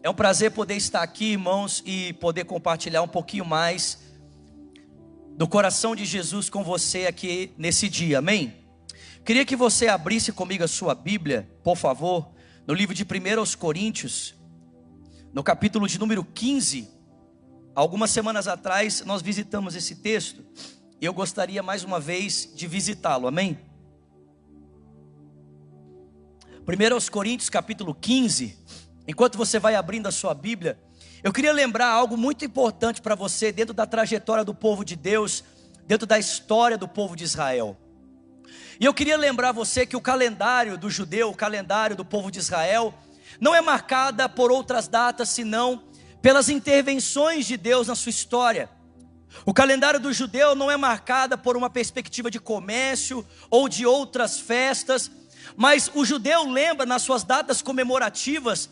É um prazer poder estar aqui, irmãos, e poder compartilhar um pouquinho mais do coração de Jesus com você aqui nesse dia, amém? Queria que você abrisse comigo a sua Bíblia, por favor, no livro de 1 Coríntios, no capítulo de número 15. Algumas semanas atrás nós visitamos esse texto e eu gostaria mais uma vez de visitá-lo, amém? 1 Coríntios capítulo 15, enquanto você vai abrindo a sua Bíblia, eu queria lembrar algo muito importante para você dentro da trajetória do povo de Deus, dentro da história do povo de Israel. E eu queria lembrar você que o calendário do judeu, o calendário do povo de Israel, não é marcada por outras datas senão pelas intervenções de Deus na sua história. O calendário do judeu não é marcada por uma perspectiva de comércio ou de outras festas, mas o judeu lembra nas suas datas comemorativas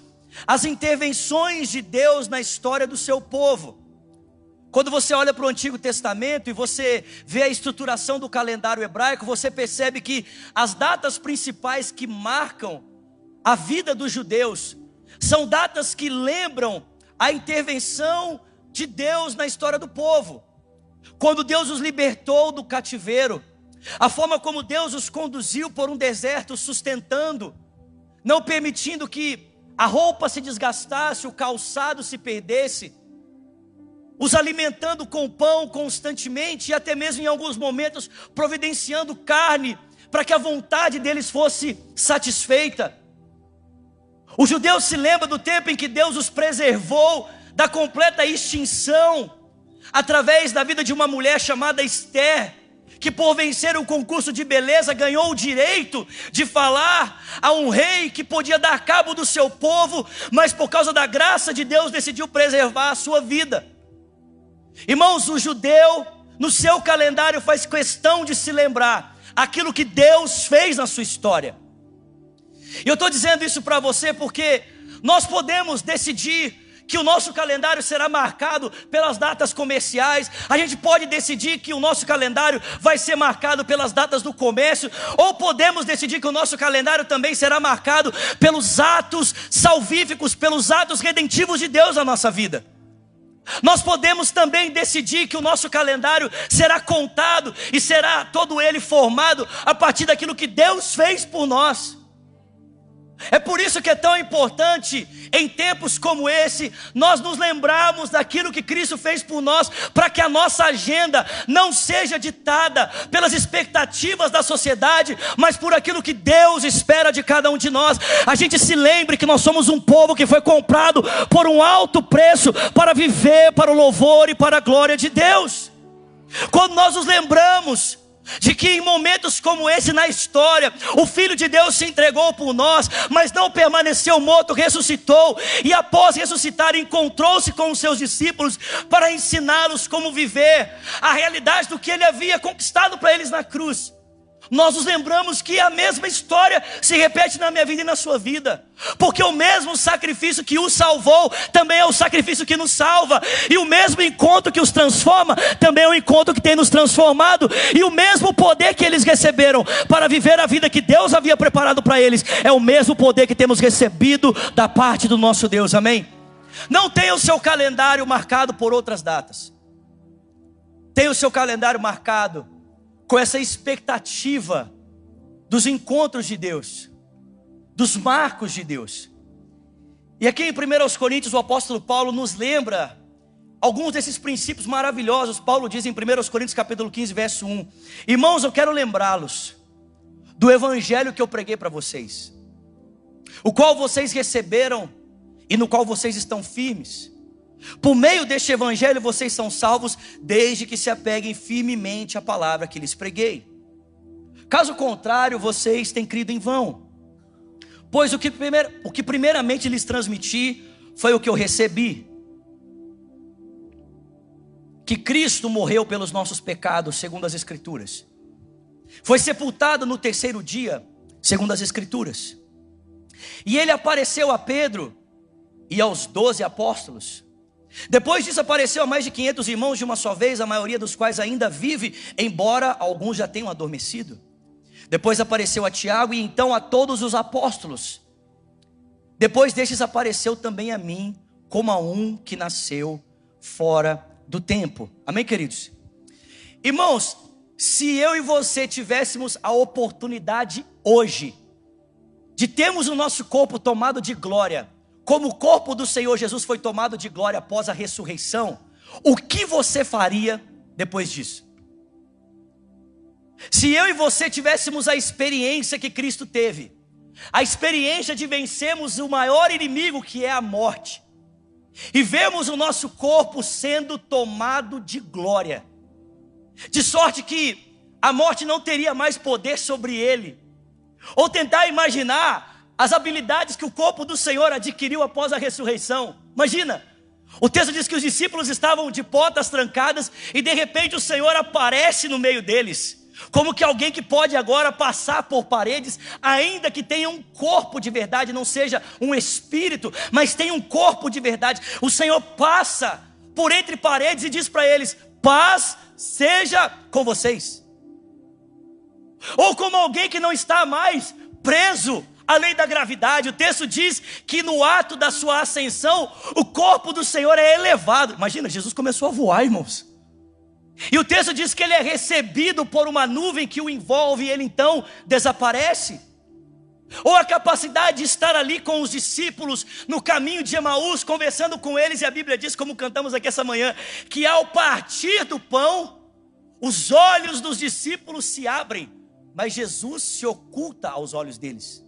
as intervenções de Deus na história do seu povo. Quando você olha para o Antigo Testamento e você vê a estruturação do calendário hebraico, você percebe que as datas principais que marcam a vida dos judeus são datas que lembram a intervenção de Deus na história do povo. Quando Deus os libertou do cativeiro, a forma como Deus os conduziu por um deserto, sustentando, não permitindo que a roupa se desgastasse, o calçado se perdesse, os alimentando com pão constantemente e até mesmo em alguns momentos providenciando carne para que a vontade deles fosse satisfeita. Os judeus se lembram do tempo em que Deus os preservou da completa extinção através da vida de uma mulher chamada Esther que por vencer o concurso de beleza ganhou o direito de falar a um rei que podia dar cabo do seu povo, mas por causa da graça de Deus decidiu preservar a sua vida. Irmãos, o judeu no seu calendário faz questão de se lembrar aquilo que Deus fez na sua história. E eu estou dizendo isso para você porque nós podemos decidir que o nosso calendário será marcado pelas datas comerciais, a gente pode decidir que o nosso calendário vai ser marcado pelas datas do comércio, ou podemos decidir que o nosso calendário também será marcado pelos atos salvíficos, pelos atos redentivos de Deus na nossa vida. Nós podemos também decidir que o nosso calendário será contado e será todo ele formado a partir daquilo que Deus fez por nós. É por isso que é tão importante, em tempos como esse, nós nos lembrarmos daquilo que Cristo fez por nós, para que a nossa agenda não seja ditada pelas expectativas da sociedade, mas por aquilo que Deus espera de cada um de nós. A gente se lembre que nós somos um povo que foi comprado por um alto preço para viver para o louvor e para a glória de Deus. Quando nós nos lembramos, de que em momentos como esse na história, o Filho de Deus se entregou por nós, mas não permaneceu morto, ressuscitou, e após ressuscitar, encontrou-se com os seus discípulos para ensiná-los como viver a realidade do que ele havia conquistado para eles na cruz. Nós nos lembramos que a mesma história se repete na minha vida e na sua vida, porque o mesmo sacrifício que os salvou também é o sacrifício que nos salva, e o mesmo encontro que os transforma também é o encontro que tem nos transformado, e o mesmo poder que eles receberam para viver a vida que Deus havia preparado para eles é o mesmo poder que temos recebido da parte do nosso Deus, amém? Não tenha o seu calendário marcado por outras datas, tenha o seu calendário marcado com essa expectativa dos encontros de Deus, dos marcos de Deus. E aqui em 1 Coríntios, o apóstolo Paulo nos lembra alguns desses princípios maravilhosos. Paulo diz em 1 Coríntios capítulo 15, verso 1: Irmãos, eu quero lembrá-los do evangelho que eu preguei para vocês, o qual vocês receberam e no qual vocês estão firmes por meio deste evangelho vocês são salvos, desde que se apeguem firmemente à palavra que lhes preguei. Caso contrário, vocês têm crido em vão. Pois o que, primeir, o que primeiramente lhes transmiti foi o que eu recebi: que Cristo morreu pelos nossos pecados, segundo as Escrituras. Foi sepultado no terceiro dia, segundo as Escrituras. E ele apareceu a Pedro e aos doze apóstolos. Depois disso apareceu a mais de 500 irmãos de uma só vez, a maioria dos quais ainda vive, embora alguns já tenham adormecido. Depois apareceu a Tiago e então a todos os apóstolos. Depois destes apareceu também a mim, como a um que nasceu fora do tempo. Amém, queridos? Irmãos, se eu e você tivéssemos a oportunidade hoje de termos o nosso corpo tomado de glória, como o corpo do Senhor Jesus foi tomado de glória após a ressurreição, o que você faria depois disso? Se eu e você tivéssemos a experiência que Cristo teve, a experiência de vencermos o maior inimigo que é a morte, e vemos o nosso corpo sendo tomado de glória, de sorte que a morte não teria mais poder sobre ele, ou tentar imaginar as habilidades que o corpo do Senhor adquiriu após a ressurreição. Imagina, o texto diz que os discípulos estavam de portas trancadas e de repente o Senhor aparece no meio deles. Como que alguém que pode agora passar por paredes, ainda que tenha um corpo de verdade, não seja um espírito, mas tenha um corpo de verdade. O Senhor passa por entre paredes e diz para eles: paz seja com vocês. Ou como alguém que não está mais preso à lei da gravidade. O texto diz que no ato da sua ascensão, o corpo do Senhor é elevado. Imagina, Jesus começou a voar, irmãos. E o texto diz que ele é recebido por uma nuvem que o envolve e ele então desaparece. Ou a capacidade de estar ali com os discípulos no caminho de Emaús, conversando com eles, e a Bíblia diz, como cantamos aqui essa manhã, que ao partir do pão, os olhos dos discípulos se abrem, mas Jesus se oculta aos olhos deles.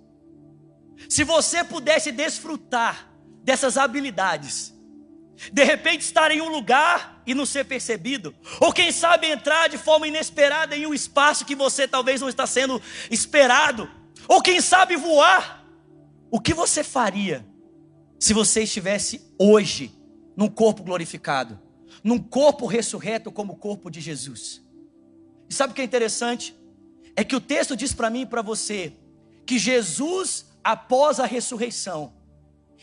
Se você pudesse desfrutar dessas habilidades, de repente estar em um lugar e não ser percebido, ou quem sabe entrar de forma inesperada em um espaço que você talvez não está sendo esperado, ou quem sabe voar. O que você faria se você estivesse hoje num corpo glorificado, num corpo ressurreto como o corpo de Jesus? E sabe o que é interessante? É que o texto diz para mim e para você que Jesus, após a ressurreição,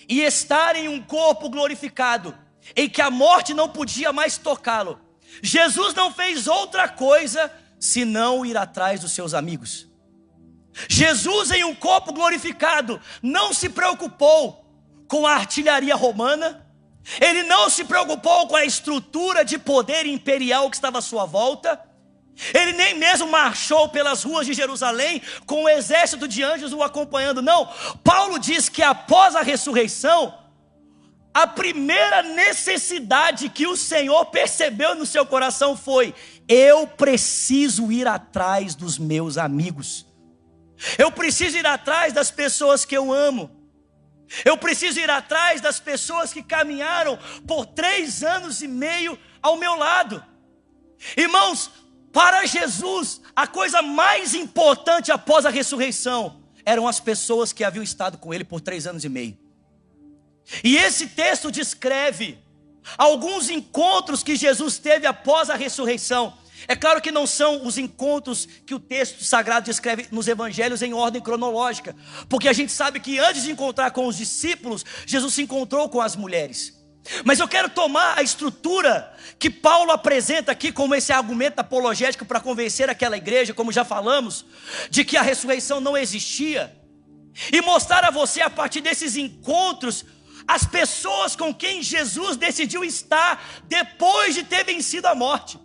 e estar em um corpo glorificado, em que a morte não podia mais tocá-lo. Jesus não fez outra coisa senão ir atrás dos seus amigos. Jesus, em um corpo glorificado, não se preocupou com a artilharia romana, ele não se preocupou com a estrutura de poder imperial que estava à sua volta, ele nem mesmo marchou pelas ruas de Jerusalém com o um exército de anjos o acompanhando, não. Paulo diz que após a ressurreição, a primeira necessidade que o Senhor percebeu no seu coração foi: eu preciso ir atrás dos meus amigos, eu preciso ir atrás das pessoas que eu amo, eu preciso ir atrás das pessoas que caminharam por três anos e meio ao meu lado. Irmãos, para Jesus, a coisa mais importante após a ressurreição eram as pessoas que haviam estado com ele por três anos e meio. E esse texto descreve alguns encontros que Jesus teve após a ressurreição. É claro que não são os encontros que o texto sagrado descreve nos evangelhos em ordem cronológica, porque a gente sabe que antes de encontrar com os discípulos, Jesus se encontrou com as mulheres. Mas eu quero tomar a estrutura que Paulo apresenta aqui como esse argumento apologético para convencer aquela igreja, como já falamos, de que a ressurreição não existia, e mostrar a você a partir desses encontros as pessoas com quem Jesus decidiu estar depois de ter vencido a morte.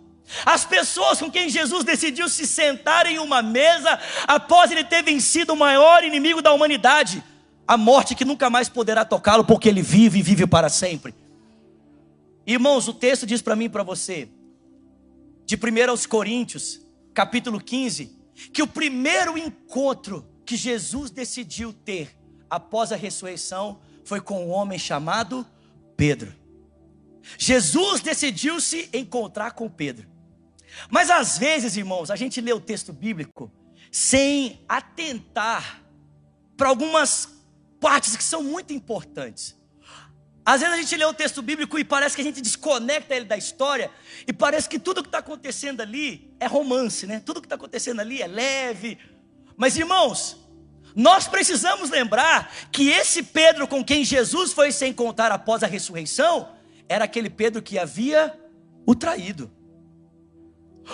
As pessoas com quem Jesus decidiu se sentar em uma mesa após ele ter vencido o maior inimigo da humanidade, a morte que nunca mais poderá tocá-lo, porque ele vive e vive para sempre. Irmãos, o texto diz para mim e para você, de 1 aos Coríntios, capítulo 15, que o primeiro encontro que Jesus decidiu ter após a ressurreição foi com um homem chamado Pedro. Jesus decidiu se encontrar com Pedro. Mas às vezes, irmãos, a gente lê o texto bíblico sem atentar para algumas partes que são muito importantes. Às vezes a gente lê o texto bíblico e parece que a gente desconecta ele da história e parece que tudo que está acontecendo ali é romance, né? Tudo que está acontecendo ali é leve. Mas irmãos, nós precisamos lembrar que esse Pedro com quem Jesus foi se encontrar após a ressurreição, era aquele Pedro que havia o traído.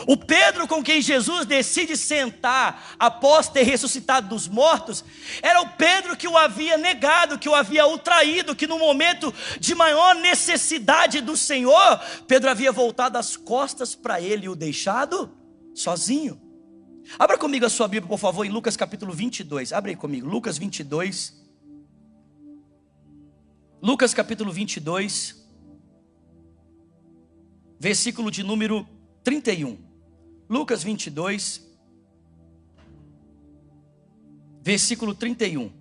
O Pedro com quem Jesus decide sentar após ter ressuscitado dos mortos, era o Pedro que o havia negado, que o havia traído, que no momento de maior necessidade do Senhor, Pedro havia voltado as costas para ele e o deixado sozinho. Abra comigo a sua Bíblia, por favor, em Lucas capítulo 22. Abra aí comigo, Lucas 22. Lucas capítulo 22, versículo de número 31. Lucas 22, versículo 31.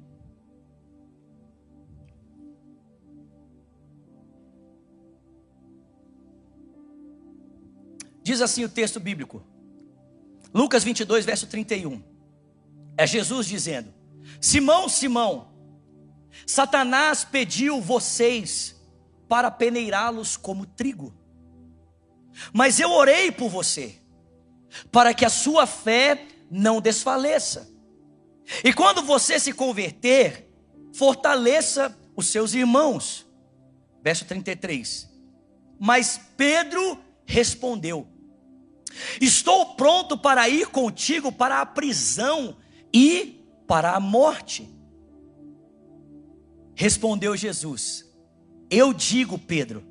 Diz assim o texto bíblico. Lucas 22, verso 31. É Jesus dizendo: Simão, Simão, Satanás pediu vocês para peneirá-los como trigo. Mas eu orei por você, para que a sua fé não desfaleça. E quando você se converter, fortaleça os seus irmãos. Verso 33. Mas Pedro respondeu: Estou pronto para ir contigo para a prisão e para a morte. Respondeu Jesus: Eu digo, Pedro,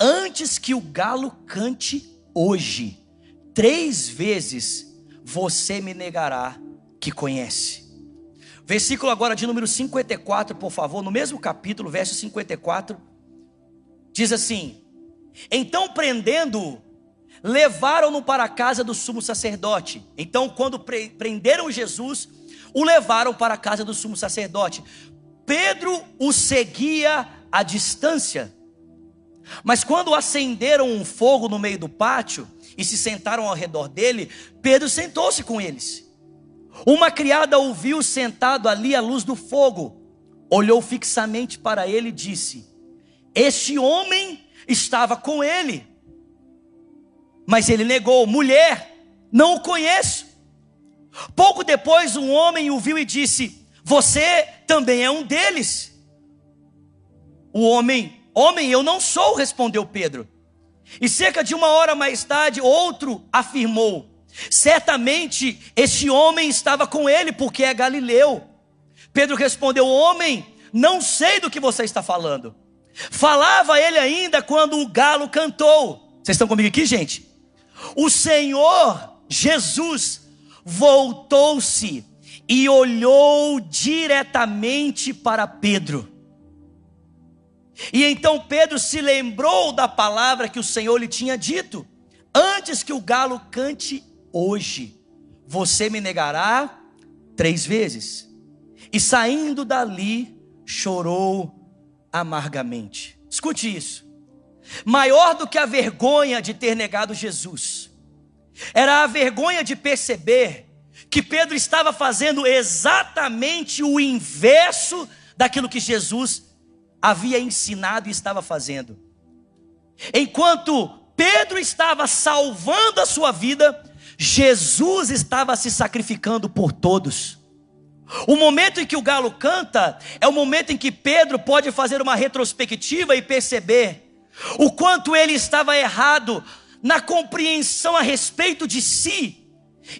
antes que o galo cante hoje, três vezes você me negará que conhece. Versículo agora de número 54, por favor, no mesmo capítulo, verso 54, diz assim: Então prendendo levaram-no para a casa do sumo sacerdote. Então, quando prenderam Jesus, o levaram para a casa do sumo sacerdote. Pedro o seguia à distância. Mas quando acenderam um fogo no meio do pátio e se sentaram ao redor dele, Pedro sentou-se com eles. Uma criada o viu sentado ali à luz do fogo, olhou fixamente para ele e disse: Este homem estava com ele. Mas ele negou: Mulher, não o conheço. Pouco depois, um homem o viu e disse: Você também é um deles. O homem Homem, eu não sou, respondeu Pedro. E cerca de uma hora mais tarde, outro afirmou: Certamente este homem estava com ele, porque é galileu. Pedro respondeu: Homem, não sei do que você está falando. Falava ele ainda quando o galo cantou. Vocês estão comigo aqui, gente? O Senhor Jesus voltou-se e olhou diretamente para Pedro. E então Pedro se lembrou da palavra que o Senhor lhe tinha dito: Antes que o galo cante hoje, você me negará três vezes. E saindo dali, chorou amargamente. Escute isso. Maior do que a vergonha de ter negado Jesus, era a vergonha de perceber que Pedro estava fazendo exatamente o inverso daquilo que Jesus havia ensinado e estava fazendo. Enquanto Pedro estava salvando a sua vida, Jesus estava se sacrificando por todos. O momento em que o galo canta é o momento em que Pedro pode fazer uma retrospectiva e perceber o quanto ele estava errado na compreensão a respeito de si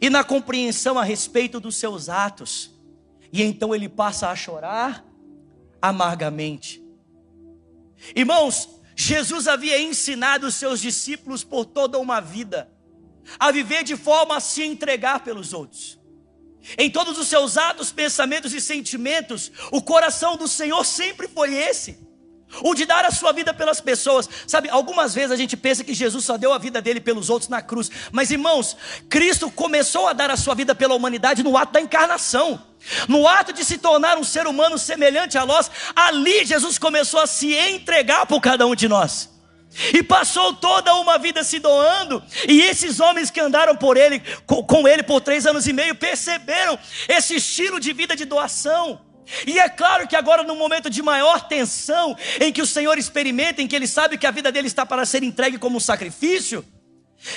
e na compreensão a respeito dos seus atos. E então ele passa a chorar amargamente. Irmãos, Jesus havia ensinado os seus discípulos por toda uma vida a viver de forma a se entregar pelos outros. Em todos os seus atos, pensamentos e sentimentos, o coração do Senhor sempre foi esse. O de dar a sua vida pelas pessoas. Sabe, algumas vezes a gente pensa que Jesus só deu a vida dele pelos outros na cruz. Mas irmãos, Cristo começou a dar a sua vida pela humanidade no ato da encarnação. No ato de se tornar um ser humano semelhante a nós, ali Jesus começou a se entregar por cada um de nós. E passou toda uma vida se doando, e esses homens que andaram por ele, com, ele por três anos e meio, perceberam esse estilo de vida de doação. E é claro que agora, no momento de maior tensão, em que o Senhor experimenta, em que ele sabe que a vida dele está para ser entregue como um sacrifício,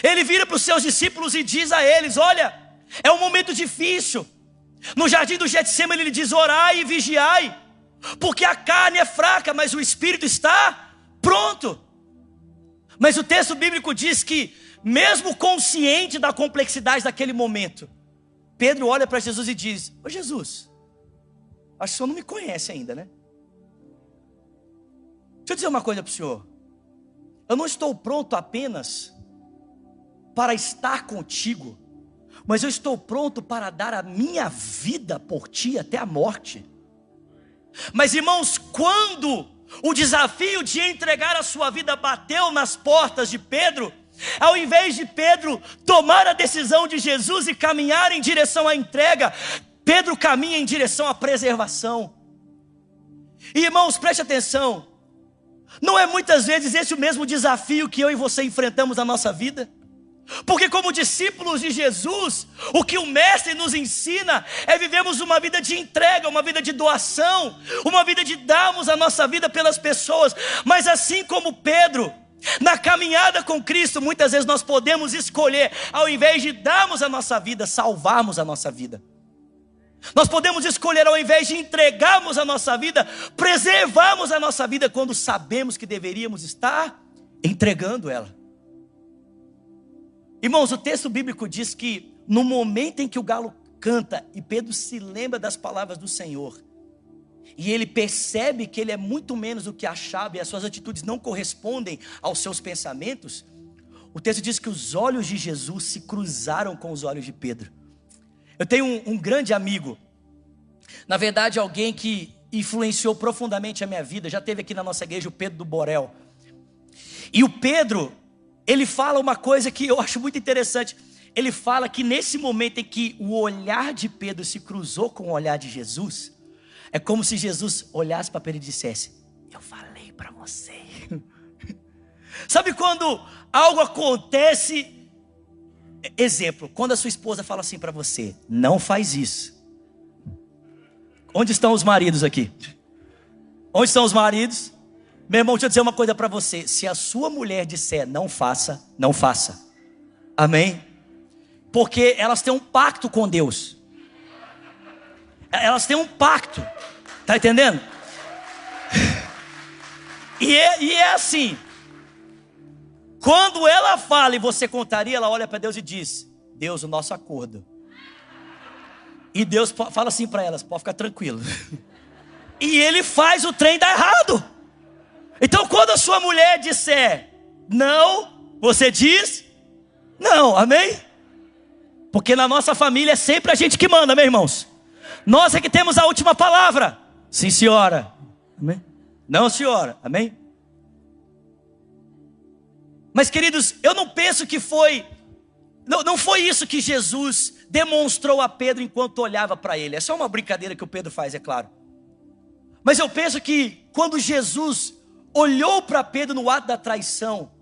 ele vira para os seus discípulos e diz a eles: Olha, é um momento difícil, no jardim do Getsemane ele diz: orai e vigiai, porque a carne é fraca, mas o espírito está pronto. Mas o texto bíblico diz que, mesmo consciente da complexidade daquele momento, Pedro olha para Jesus e diz: Ô Jesus, acho que o senhor não me conhece ainda, né? Deixa eu dizer uma coisa para o senhor. Eu não estou pronto apenas para estar contigo, mas eu estou pronto para dar a minha vida por ti até a morte. Mas irmãos, quando o desafio de entregar a sua vida bateu nas portas de Pedro, ao invés de Pedro tomar a decisão de Jesus e caminhar em direção à entrega, Pedro caminha em direção à preservação. E irmãos, preste atenção, não é muitas vezes esse o mesmo desafio que eu e você enfrentamos na nossa vida? Porque, como discípulos de Jesus, o que o Mestre nos ensina é vivermos uma vida de entrega, uma vida de doação, uma vida de darmos a nossa vida pelas pessoas. Mas, assim como Pedro, na caminhada com Cristo, muitas vezes nós podemos escolher, ao invés de darmos a nossa vida, salvarmos a nossa vida. Nós podemos escolher, ao invés de entregarmos a nossa vida, preservarmos a nossa vida quando sabemos que deveríamos estar entregando ela. Irmãos, o texto bíblico diz que no momento em que o galo canta e Pedro se lembra das palavras do Senhor, e ele percebe que ele é muito menos do que achava e as suas atitudes não correspondem aos seus pensamentos, o texto diz que os olhos de Jesus se cruzaram com os olhos de Pedro. Eu tenho um, um grande amigo, na verdade, alguém que influenciou profundamente a minha vida, já teve aqui na nossa igreja o Pedro do Borel. E o Pedro, ele fala uma coisa que eu acho muito interessante. Ele fala que nesse momento em que o olhar de Pedro se cruzou com o olhar de Jesus, é como se Jesus olhasse para Pedro e dissesse: Eu falei para você. Sabe quando algo acontece? Exemplo, quando a sua esposa fala assim para você: Não faz isso. Onde estão os maridos aqui? Onde estão os maridos? Meu irmão, deixa eu dizer uma coisa para você: se a sua mulher disser não faça, não faça. Amém? Porque elas têm um pacto com Deus. Elas têm um pacto. Tá entendendo? E é, e é assim. Quando ela fala e você contaria, ela olha para Deus e diz: Deus, o nosso acordo. E Deus fala assim para elas: pode ficar tranquilo. E ele faz o trem dar errado. Então, quando a sua mulher disser não, você diz não, amém? Porque na nossa família é sempre a gente que manda, meus irmãos. Nós é que temos a última palavra. Sim, senhora. Amém? Não, senhora. Amém? Mas, queridos, eu não penso que foi. Não, não foi isso que Jesus demonstrou a Pedro enquanto olhava para ele. É só uma brincadeira que o Pedro faz, é claro. Mas eu penso que quando Jesus olhou para Pedro no ato da traição,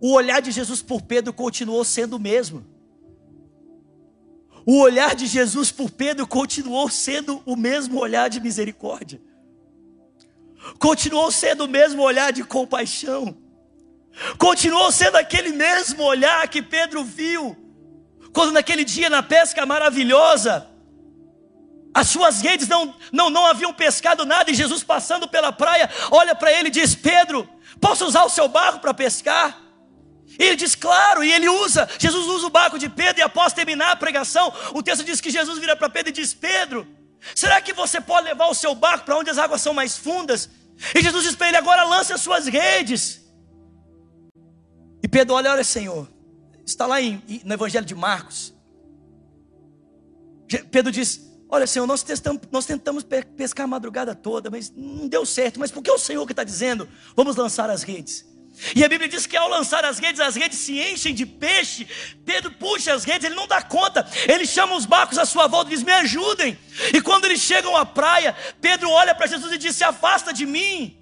o olhar de Jesus por Pedro continuou sendo o mesmo. O olhar de Jesus por Pedro continuou sendo o mesmo olhar de misericórdia. Continuou sendo o mesmo olhar de compaixão. Continuou sendo aquele mesmo olhar que Pedro viu quando naquele dia na pesca maravilhosa, as suas redes não, não, não haviam pescado nada, e Jesus passando pela praia, olha para ele e diz: Pedro, posso usar o seu barco para pescar? E ele diz, claro, e ele usa, Jesus usa o barco de Pedro, e após terminar a pregação, o texto diz que Jesus vira para Pedro e diz: Pedro, será que você pode levar o seu barco para onde as águas são mais fundas? E Jesus diz para ele: agora lance as suas redes. Pedro olha, olha, Senhor, está lá em, no Evangelho de Marcos. Pedro diz: Olha, Senhor, nós, testamos, nós tentamos pescar a madrugada toda, mas não deu certo. Mas por que o Senhor que está dizendo? Vamos lançar as redes. E a Bíblia diz que ao lançar as redes, as redes se enchem de peixe. Pedro puxa as redes, ele não dá conta. Ele chama os barcos à sua volta e diz: Me ajudem. E quando eles chegam à praia, Pedro olha para Jesus e diz: Se afasta de mim,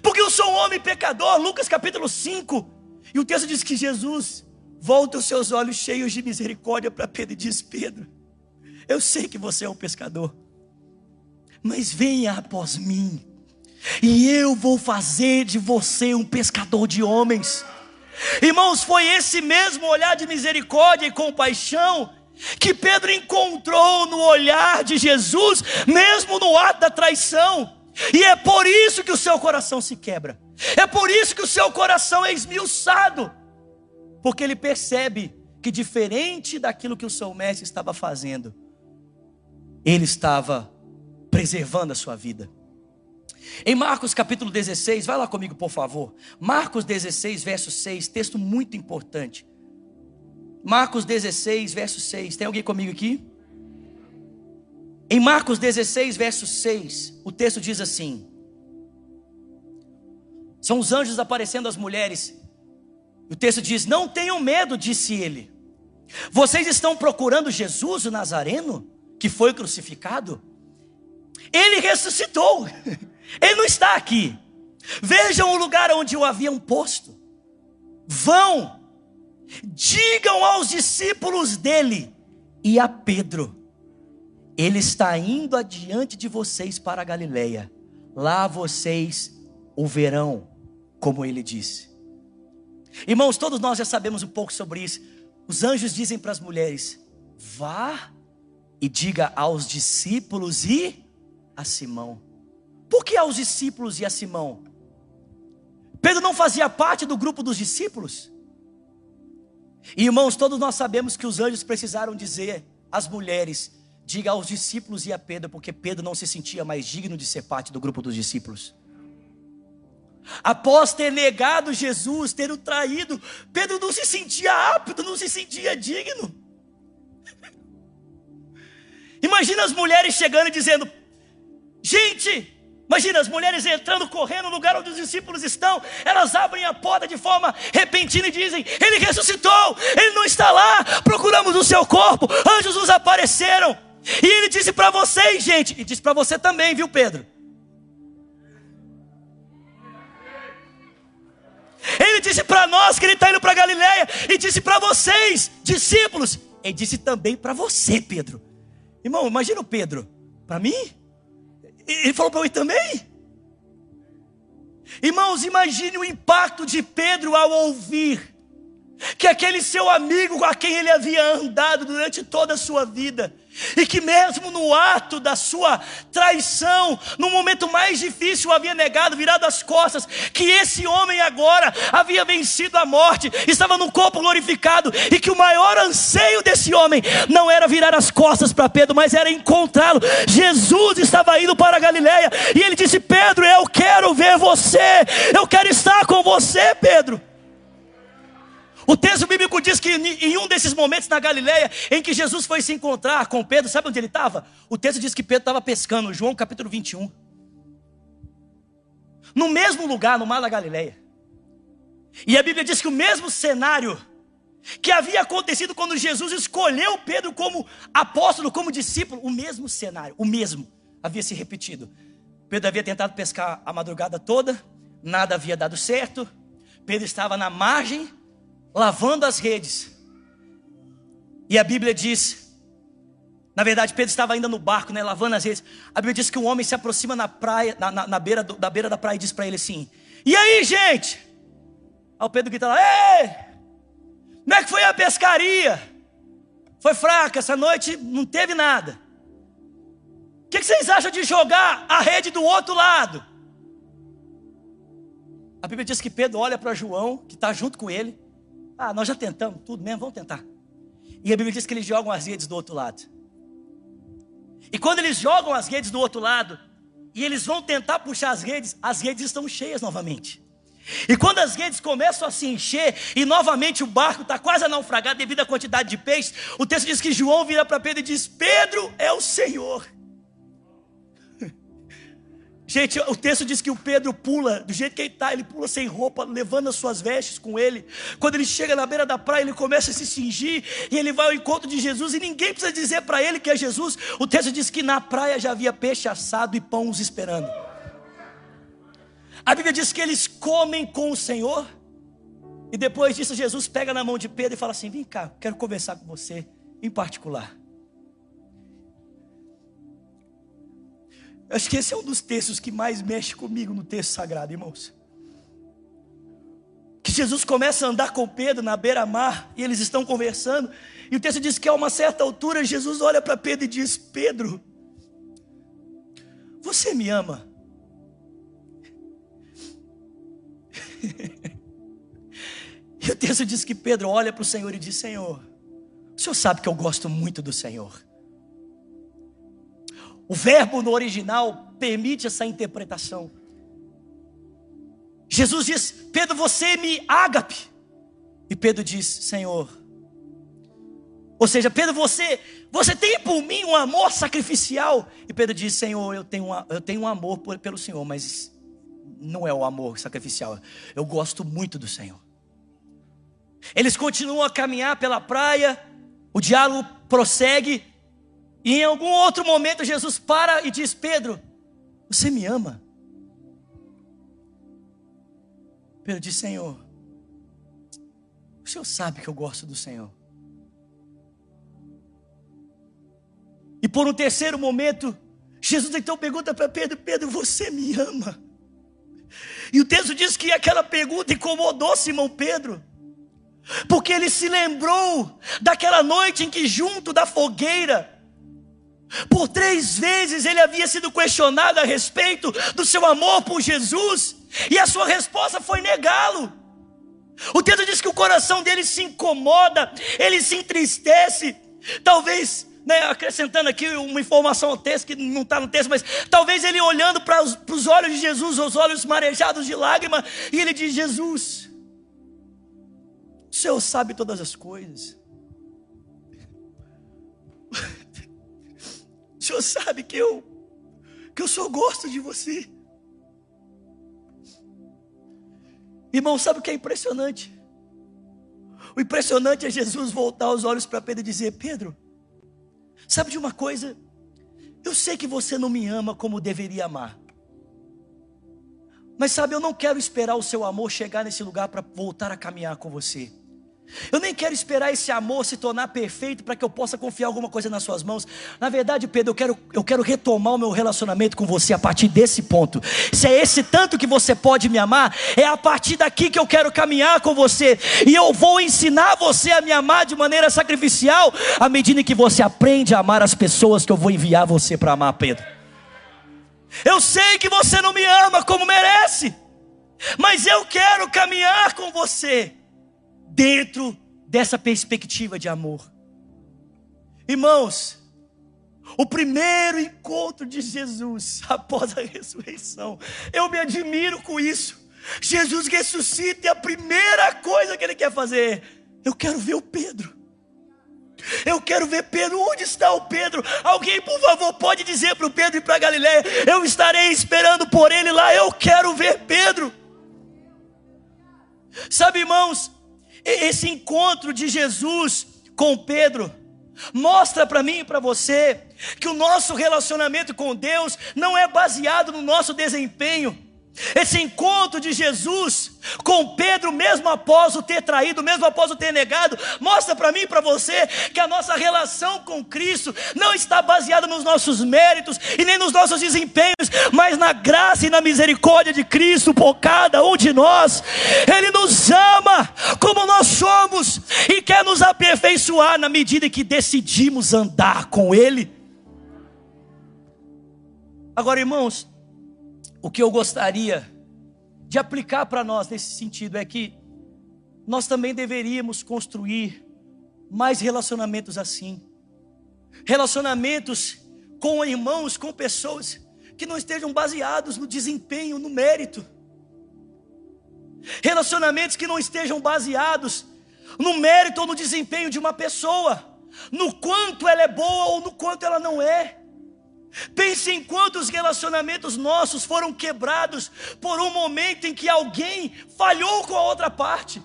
porque eu sou um homem pecador. Lucas capítulo 5. E o texto diz que Jesus volta os seus olhos cheios de misericórdia para Pedro e diz: Pedro, eu sei que você é um pescador, mas venha após mim, e eu vou fazer de você um pescador de homens. Irmãos, foi esse mesmo olhar de misericórdia e compaixão que Pedro encontrou no olhar de Jesus, mesmo no ato da traição. E é por isso que o seu coração se quebra. É por isso que o seu coração é esmiuçado. porque ele percebe que, diferente daquilo que o seu mestre estava fazendo, ele estava preservando a sua vida. Em Marcos capítulo 16, vai lá comigo, por favor. Marcos 16, verso 6, texto muito importante. Marcos 16, verso 6. Tem alguém comigo aqui? Em Marcos 16, verso 6, o texto diz assim: São os anjos aparecendo às mulheres. O texto diz: Não tenham medo, disse ele. Vocês estão procurando Jesus o Nazareno, que foi crucificado? Ele ressuscitou. Ele não está aqui. Vejam o lugar onde o haviam posto. Vão, digam aos discípulos dele e a Pedro: Ele está indo adiante de vocês para a Galileia. Lá vocês o verão, como ele disse. Irmãos, todos nós já sabemos um pouco sobre isso. Os anjos dizem para as mulheres: Vá e diga aos discípulos e a Simão. Por que aos discípulos e a Simão? Pedro não fazia parte do grupo dos discípulos? Irmãos, todos nós sabemos que os anjos precisaram dizer às mulheres: diga aos discípulos e a Pedro, porque Pedro não se sentia mais digno de ser parte do grupo dos discípulos. Após ter negado Jesus, ter o traído, Pedro não se sentia apto, não se sentia digno. Imagina as mulheres chegando e dizendo: Gente, imagina as mulheres entrando, correndo no lugar onde os discípulos estão. Elas abrem a porta de forma repentina e dizem: Ele ressuscitou, ele não está lá. Procuramos o seu corpo, anjos nos apareceram. E ele disse para vocês, gente, e disse para você também, viu, Pedro? Disse para nós que ele está indo para Galiléia e disse para vocês, discípulos, ele disse também para você, Pedro. Irmão, imagina o Pedro, para mim? Ele falou para mim também. Irmãos, imagine o impacto de Pedro ao ouvir que aquele seu amigo a quem ele havia andado durante toda a sua vida, e que mesmo no ato da sua traição, no momento mais difícil, havia negado, virado as costas, que esse homem agora havia vencido a morte, estava no corpo glorificado, e que o maior anseio desse homem não era virar as costas para Pedro, mas era encontrá-lo. Jesus estava indo para a Galiléia e ele disse: Pedro, eu quero ver você, eu quero estar com você, Pedro. O texto bíblico diz que em um desses momentos na Galileia, em que Jesus foi se encontrar com Pedro, sabe onde ele estava? O texto diz que Pedro estava pescando, João capítulo 21. No mesmo lugar, no mar da Galileia. E a Bíblia diz que o mesmo cenário que havia acontecido quando Jesus escolheu Pedro como apóstolo, como discípulo, o mesmo cenário, o mesmo, havia se repetido. Pedro havia tentado pescar a madrugada toda, nada havia dado certo. Pedro estava na margem lavando as redes. E a Bíblia diz, na verdade, Pedro estava ainda no barco, né, lavando as redes. A Bíblia diz que um homem se aproxima na praia, na, na, na beira, do, da beira da praia e diz para ele assim: E aí, gente? Aí o Pedro grita lá: Ei, como é que foi a pescaria? Foi fraca, essa noite não teve nada. O que, que vocês acham de jogar a rede do outro lado? A Bíblia diz que Pedro olha para João, que está junto com ele, ah, nós já tentamos tudo mesmo, vamos tentar. E a Bíblia diz que eles jogam as redes do outro lado. E quando eles jogam as redes do outro lado, e eles vão tentar puxar as redes, as redes estão cheias novamente. E quando as redes começam a se encher, e novamente o barco está quase a naufragar devido à quantidade de peixes, o texto diz que João vira para Pedro e diz: Pedro é o Senhor. Gente, o texto diz que o Pedro pula, do jeito que ele está, ele pula sem roupa, levando as suas vestes com ele. Quando ele chega na beira da praia, ele começa a se cingir e ele vai ao encontro de Jesus. E ninguém precisa dizer para ele que é Jesus. O texto diz que na praia já havia peixe assado e pão os esperando. A Bíblia diz que eles comem com o Senhor. E depois disso, Jesus pega na mão de Pedro e fala assim: Vem cá, quero conversar com você em particular. Acho que esse é um dos textos que mais mexe comigo no texto sagrado, irmãos. Que Jesus começa a andar com Pedro na beira-mar e eles estão conversando. E o texto diz que a uma certa altura Jesus olha para Pedro e diz: Pedro, você me ama? E o texto diz que Pedro olha para o Senhor e diz: Senhor, o Senhor sabe que eu gosto muito do Senhor. O verbo no original permite essa interpretação. Jesus diz: Pedro, você me ágape. E Pedro diz: Senhor. Ou seja, Pedro, você, você tem por mim um amor sacrificial. E Pedro diz: Senhor, eu tenho, eu tenho um amor pelo Senhor, mas não é o amor sacrificial. Eu gosto muito do Senhor. Eles continuam a caminhar pela praia, o diálogo prossegue, e em algum outro momento Jesus para e diz: Pedro, você me ama? Pedro diz: Senhor, o Senhor sabe que eu gosto do Senhor. E por um terceiro momento, Jesus então pergunta para Pedro: Pedro, você me ama? E o texto diz que aquela pergunta incomodou Simão Pedro, porque ele se lembrou daquela noite em que, junto da fogueira, por três vezes ele havia sido questionado a respeito do seu amor por Jesus, e a sua resposta foi negá-lo. O texto diz que o coração dele se incomoda, ele se entristece. Talvez, né, acrescentando aqui uma informação ao texto que não está no texto, mas talvez ele olhando para os, para os olhos de Jesus, os olhos marejados de lágrima, e ele diz: Jesus, o Senhor sabe todas as coisas. O Senhor sabe que eu que eu só gosto de você. Irmão, sabe o que é impressionante? O impressionante é Jesus voltar os olhos para Pedro e dizer: Pedro, sabe de uma coisa? Eu sei que você não me ama como deveria amar. Mas sabe, eu não quero esperar o seu amor chegar nesse lugar para voltar a caminhar com você. Eu nem quero esperar esse amor se tornar perfeito para que eu possa confiar alguma coisa nas suas mãos. Na verdade, Pedro, eu quero, eu quero retomar o meu relacionamento com você a partir desse ponto. Se é esse tanto que você pode me amar, é a partir daqui que eu quero caminhar com você. E eu vou ensinar você a me amar de maneira sacrificial, à medida que você aprende a amar as pessoas que eu vou enviar você para amar, Pedro. Eu sei que você não me ama como merece, mas eu quero caminhar com você dentro dessa perspectiva de amor. Irmãos, o primeiro encontro de Jesus após a ressurreição, eu me admiro com isso. Jesus ressuscita e a primeira coisa que ele quer fazer, eu quero ver o Pedro. Eu quero ver Pedro. Onde está o Pedro? Alguém, por favor, pode dizer para o Pedro e para Galiléia: Eu estarei esperando por ele lá. Eu quero ver Pedro. Sabe, irmãos, esse encontro de Jesus com Pedro mostra para mim e para você que o nosso relacionamento com Deus não é baseado no nosso desempenho, esse encontro de Jesus com Pedro, mesmo após o ter traído, mesmo após o ter negado, mostra para mim e para você que a nossa relação com Cristo não está baseada nos nossos méritos e nem nos nossos desempenhos, mas na graça e na misericórdia de Cristo por cada um de nós. Ele nos ama como nós somos e quer nos aperfeiçoar na medida que decidimos andar com Ele. Agora, irmãos, o que eu gostaria de aplicar para nós nesse sentido é que nós também deveríamos construir mais relacionamentos assim. Relacionamentos com irmãos, com pessoas que não estejam baseados no desempenho, no mérito. Relacionamentos que não estejam baseados no mérito ou no desempenho de uma pessoa, no quanto ela é boa ou no quanto ela não é. Pense em quantos relacionamentos nossos foram quebrados por um momento em que alguém falhou com a outra parte.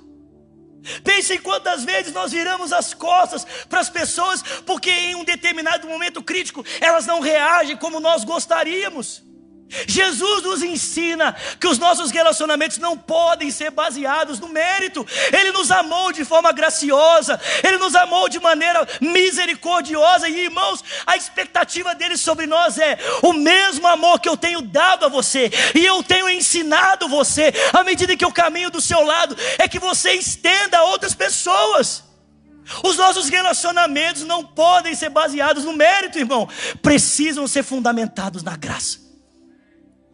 Pense em quantas vezes nós viramos as costas para as pessoas porque em um determinado momento crítico elas não reagem como nós gostaríamos. Jesus nos ensina que os nossos relacionamentos não podem ser baseados no mérito. Ele nos amou de forma graciosa, ele nos amou de maneira misericordiosa. E irmãos, a expectativa dele sobre nós é o mesmo amor que eu tenho dado a você e eu tenho ensinado você, à medida que eu caminho do seu lado, é que você estenda a outras pessoas. Os nossos relacionamentos não podem ser baseados no mérito, irmão, precisam ser fundamentados na graça.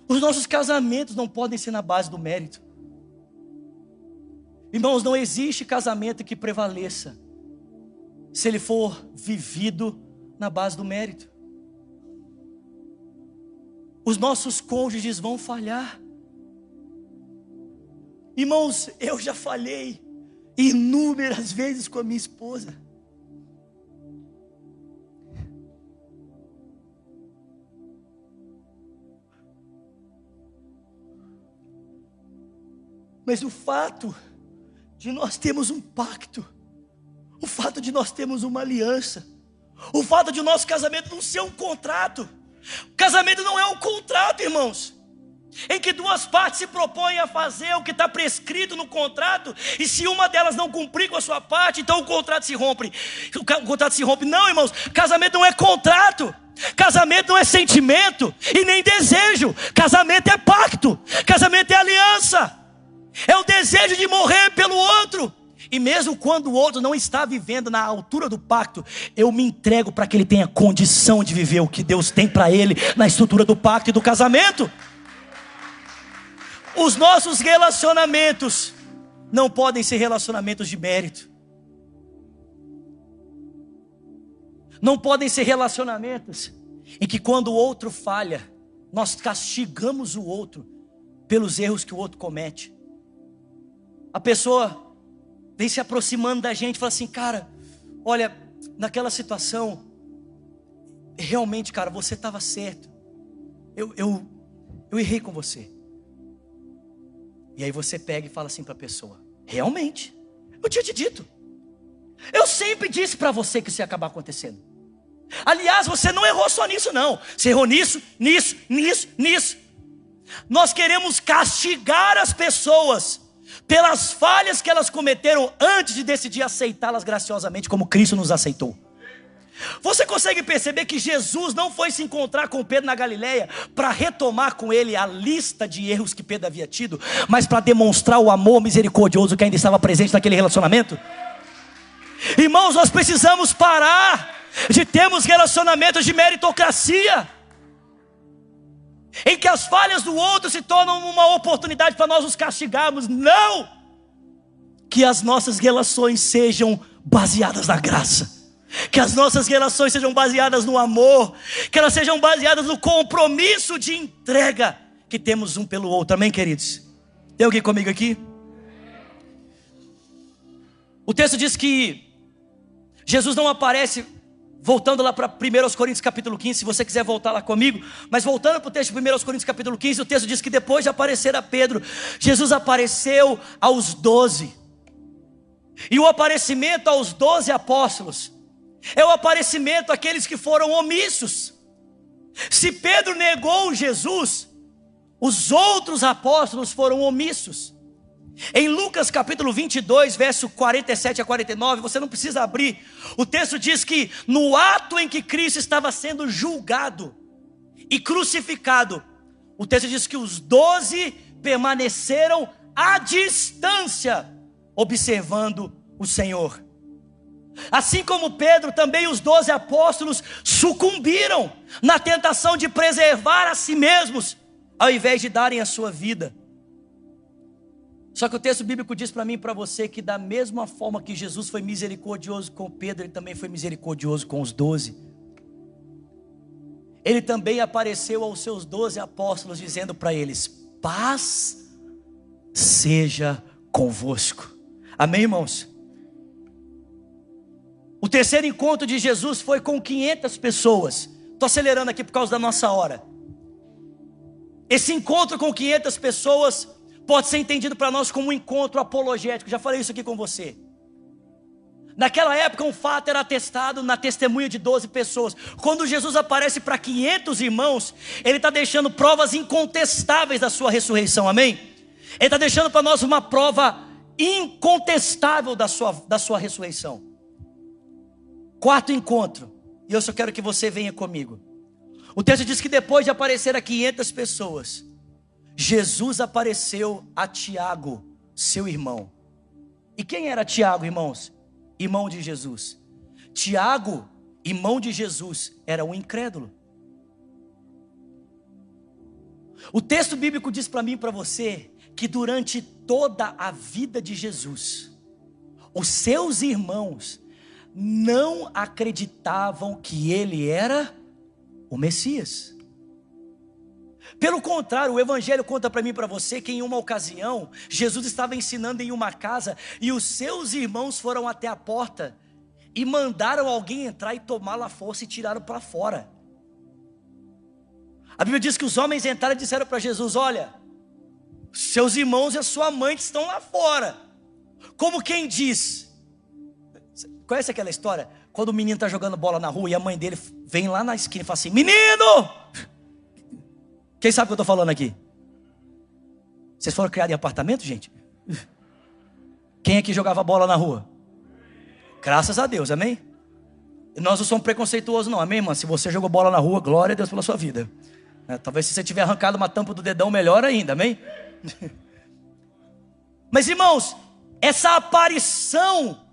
Os nossos casamentos não podem ser na base do mérito. Irmãos, não existe casamento que prevaleça se ele for vivido na base do mérito. Os nossos cônjuges vão falhar. Irmãos, eu já falhei inúmeras vezes com a minha esposa. Mas o fato de nós termos um pacto, o fato de nós termos uma aliança, o fato de o nosso casamento não ser um contrato, o casamento não é um contrato, irmãos, em que duas partes se propõem a fazer o que está prescrito no contrato, e se uma delas não cumprir com a sua parte, então o contrato se rompe. O contrato se rompe. Não, irmãos, casamento não é contrato. Casamento não é sentimento e nem desejo. Casamento é pacto. Casamento é aliança é o desejo de morrer pelo outro. E mesmo quando o outro não está vivendo na altura do pacto, eu me entrego para que ele tenha condição de viver o que Deus tem para ele na estrutura do pacto e do casamento. Os nossos relacionamentos não podem ser relacionamentos de mérito. Não podem ser relacionamentos em que quando o outro falha, nós castigamos o outro pelos erros que o outro comete a pessoa vem se aproximando da gente fala assim, cara, olha, naquela situação, realmente, cara, você estava certo. Eu, eu, eu errei com você. E aí você pega e fala assim para a pessoa: realmente, eu tinha te dito. Eu sempre disse para você que isso ia acabar acontecendo. Aliás, você não errou só nisso, não. Você errou nisso, nisso, nisso, nisso. Nós queremos castigar as pessoas pelas falhas que elas cometeram antes de decidir aceitá-las graciosamente, como Cristo nos aceitou. Você consegue perceber que Jesus não foi se encontrar com Pedro na Galileia para retomar com ele a lista de erros que Pedro havia tido, mas para demonstrar o amor misericordioso que ainda estava presente naquele relacionamento? Irmãos, nós precisamos parar de termos relacionamentos de meritocracia em que as falhas do outro se tornam uma oportunidade para nós nos castigarmos. Não! Que as nossas relações sejam baseadas na graça. Que as nossas relações sejam baseadas no amor, que elas sejam baseadas no compromisso de entrega que temos um pelo outro. Amém, queridos? Tem alguém comigo aqui? O texto diz que Jesus não aparece Voltando lá para 1 Coríntios capítulo 15, se você quiser voltar lá comigo, mas voltando para o texto de 1 Coríntios capítulo 15, o texto diz que depois de aparecer a Pedro, Jesus apareceu aos doze. E o aparecimento aos doze apóstolos é o aparecimento àqueles que foram omissos. Se Pedro negou Jesus, os outros apóstolos foram omissos. Em Lucas capítulo 22, verso 47 a 49, você não precisa abrir. O texto diz que no ato em que Cristo estava sendo julgado e crucificado, o texto diz que os doze permaneceram à distância, observando o Senhor. Assim como Pedro, também os doze apóstolos sucumbiram na tentação de preservar a si mesmos, ao invés de darem a sua vida. Só que o texto bíblico diz para mim e para você que, da mesma forma que Jesus foi misericordioso com Pedro, ele também foi misericordioso com os doze. Ele também apareceu aos seus doze apóstolos, dizendo para eles: paz seja convosco. Amém, irmãos? O terceiro encontro de Jesus foi com 500 pessoas. Estou acelerando aqui por causa da nossa hora. Esse encontro com 500 pessoas pode ser entendido para nós como um encontro apologético. Já falei isso aqui com você. Naquela época, um fato era atestado na testemunha de 12 pessoas. Quando Jesus aparece para 500 irmãos, ele está deixando provas incontestáveis da sua ressurreição, amém? Ele está deixando para nós uma prova incontestável da sua, da sua ressurreição. Quarto encontro, e eu só quero que você venha comigo. O texto diz que depois de aparecer a 500 pessoas, Jesus apareceu a Tiago, seu irmão. E quem era Tiago, irmãos? Irmão de Jesus. Tiago, irmão de Jesus, era um incrédulo. O texto bíblico diz para mim e para você que durante toda a vida de Jesus, os seus irmãos não acreditavam que ele era o Messias. Pelo contrário, o Evangelho conta para mim e para você que em uma ocasião, Jesus estava ensinando em uma casa e os seus irmãos foram até a porta e mandaram alguém entrar e tomá-la força e tiraram para fora. A Bíblia diz que os homens entraram e disseram para Jesus: Olha, seus irmãos e a sua mãe estão lá fora. Como quem diz. Conhece aquela história? Quando o menino está jogando bola na rua e a mãe dele vem lá na esquina e fala assim: Menino! Quem sabe o que eu estou falando aqui? Vocês foram criados em apartamento, gente? Quem é que jogava bola na rua? Graças a Deus, amém? Nós não somos preconceituosos, não, amém, irmã? Se você jogou bola na rua, glória a Deus pela sua vida. É, talvez se você tiver arrancado uma tampa do dedão, melhor ainda, amém? Mas irmãos, essa aparição